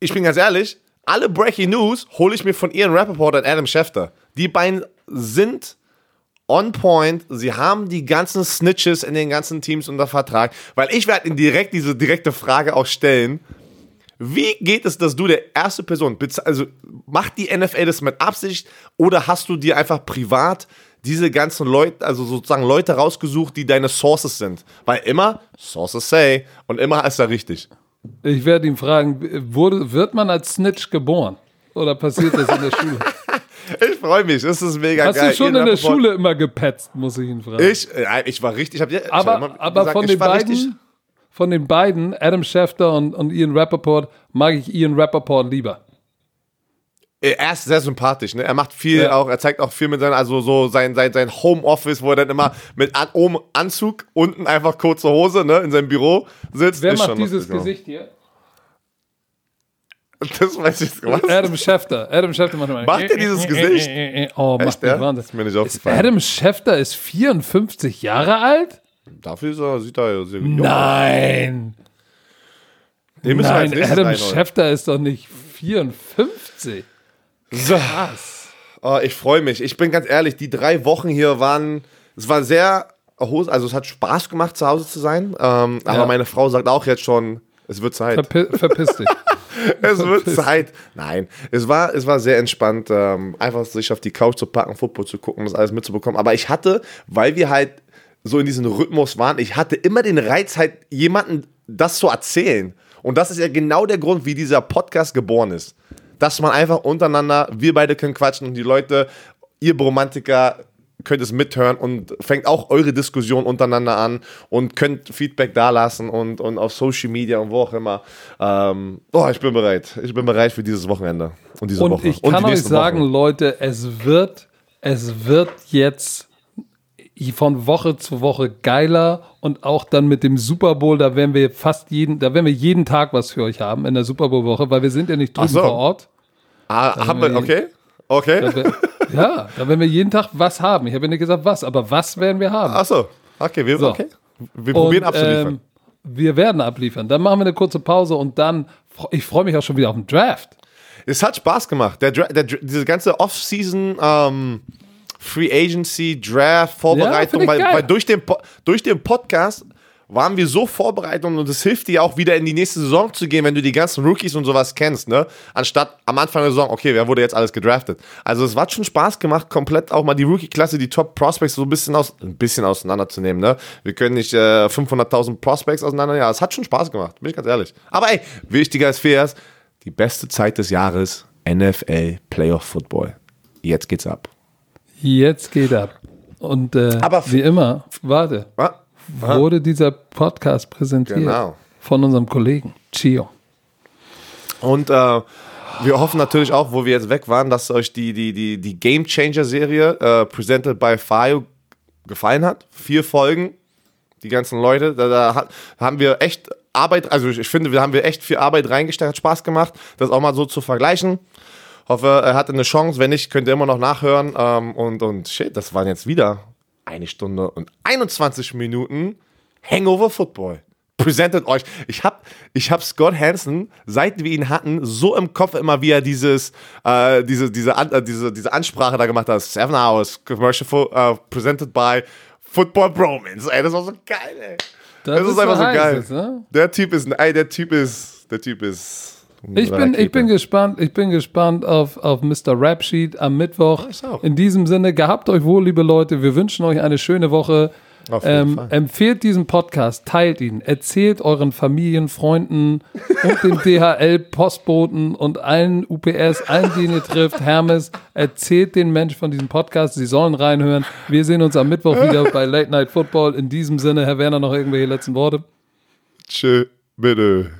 Ich bin ganz ehrlich, alle Breaking News hole ich mir von Ian Rappaport und Adam Schefter. Die beiden sind on point. Sie haben die ganzen Snitches in den ganzen Teams unter Vertrag, weil ich werde ihnen direkt diese direkte Frage auch stellen. Wie geht es, dass du der erste Person bist? Also macht die NFL das mit Absicht oder hast du dir einfach privat diese ganzen Leute, also sozusagen Leute rausgesucht, die deine Sources sind? Weil immer Sources say und immer ist er richtig. Ich werde ihn fragen, wurde, wird man als Snitch geboren? Oder passiert das in der Schule? [LAUGHS] Ich freue mich, das ist mega Hast geil. du schon Ian in der Schule immer gepetzt, muss ich ihn fragen. Ich, äh, ich war richtig, ich hab dir, ich hab aber immer aber gesagt, von ich den war richtig- beiden, von den beiden, Adam Schefter und, und Ian Rappaport, mag ich Ian Rappaport lieber. Er ist sehr sympathisch, ne? Er macht viel Ja. auch, er zeigt auch viel mit seinem, also so sein, sein, sein Homeoffice, wo er dann immer mit an, oben Anzug, unten einfach kurze Hose, ne, in seinem Büro sitzt. Wer Ist macht dieses Gesicht hier? Das weiß ich was? Adam Schefter. Adam Schefter macht immer. Macht er dieses Gesicht? Oh, macht Echt, ja? Wahnsinn. Das ist mir nicht aufgefallen. Adam Schefter ist 54 Jahre alt? Dafür ist er, sieht er ja sehr jung aus. Nein. Den müssen wir als Nein, Adam. Schefter ist doch nicht 54. So. Oh, ich freue mich. Ich bin ganz ehrlich, die drei Wochen hier waren, es war sehr, also es hat Spaß gemacht, zu Hause zu sein. Ähm, aber Ja. meine Frau sagt auch jetzt schon, es wird Zeit. Verpi verpiss dich. [LAUGHS] Es wird Zeit. Nein, es war, es war sehr entspannt, ähm, einfach sich auf die Couch zu packen, Football zu gucken, das alles mitzubekommen. Aber ich hatte, weil wir halt so in diesem Rhythmus waren, ich hatte immer den Reiz, halt jemanden das zu erzählen. Und das ist ja genau der Grund, wie dieser Podcast geboren ist. Dass man einfach untereinander, wir beide können quatschen und die Leute, ihr Romantiker, könnt es mithören und fängt auch eure Diskussion untereinander an und könnt Feedback dalassen und, und auf Social Media und wo auch immer. Ähm, oh, ich bin bereit. Ich bin bereit für dieses Wochenende und diese Und Woche. ich und kann die euch sagen, Wochen. Leute, es wird, es wird jetzt von Woche zu Woche geiler und auch dann mit dem Super Bowl, da werden wir fast jeden, da werden wir jeden Tag was für euch haben in der Super Bowl Woche, weil wir sind ja nicht drüben Ach so. vor Ort. Ah, haben wir, okay? Okay. Da wir- ja, da werden wir jeden Tag was haben. Ich habe ja nicht gesagt was, aber was werden wir haben? Achso. Okay, wir, So. okay. wir probieren Und, abzuliefern. ähm, wir werden abliefern. Dann machen wir eine kurze Pause und dann, ich freue mich auch schon wieder auf den Draft. Es hat Spaß gemacht. Der, der, diese ganze Off-Season, ähm, Free Agency, Draft, Ja, Vorbereitung, ich weil, weil durch, den, durch den Podcast waren wir so vorbereitet und es hilft dir auch wieder in die nächste Saison zu gehen, wenn du die ganzen Rookies und sowas kennst, ne? Anstatt am Anfang der Saison, okay, wer wurde jetzt alles gedraftet? Also es hat schon Spaß gemacht, komplett auch mal die Rookie-Klasse, die Top Prospects so ein bisschen, aus, ein bisschen auseinanderzunehmen, ne? Wir können nicht äh, 500.000 Prospects auseinander, ja, es hat schon Spaß gemacht, bin ich ganz ehrlich. Aber ey, wichtiger als fair die beste Zeit des Jahres, NFL Playoff Football. Jetzt geht's ab. Jetzt geht ab. Und äh, Aber- wie immer, warte, Ah, wurde dieser Podcast präsentiert Genau. von unserem Kollegen Chio. Und äh, wir hoffen natürlich auch, wo wir jetzt weg waren, dass euch die, die, die, die Game Changer Serie, äh, presented by Fayo, gefallen hat. Vier Folgen, die ganzen Leute, da, da haben wir echt Arbeit, also ich, ich finde, wir haben wir echt viel Arbeit reingesteckt, hat Spaß gemacht, das auch mal so zu vergleichen. Hoffe, er hatte eine Chance, wenn nicht, könnt ihr immer noch nachhören. Ähm, und, und shit, das waren jetzt wieder eine Stunde und 21 Minuten Hangover Football. Presented euch. Ich hab, ich hab Scott Hansen, seit wir ihn hatten, so im Kopf immer, wie er dieses, äh, diese, diese, äh, diese, diese Ansprache da gemacht hat. Seven Hours, Commercial fo- äh, presented by Football Bromance. Ey, das war so geil, ey. Das, ist einfach so geil. jetzt, ne? Der Typ ist, ey, der Typ ist, der Typ ist. Ich bin, ich bin gespannt, ich bin gespannt auf, auf Mr. Rap Sheet am Mittwoch. In diesem Sinne, gehabt euch wohl, liebe Leute. Wir wünschen euch eine schöne Woche. Ähm, empfehlt diesen Podcast, teilt ihn, erzählt euren Familien, Freunden und dem [LAUGHS] DHL, Postboten und allen UPS, allen, die ihr trifft, Hermes, erzählt den Menschen von diesem Podcast, sie sollen reinhören. Wir sehen uns am Mittwoch wieder bei Late Night Football. In diesem Sinne, Herr Werner, noch irgendwelche letzten Worte? Tschö, bitte.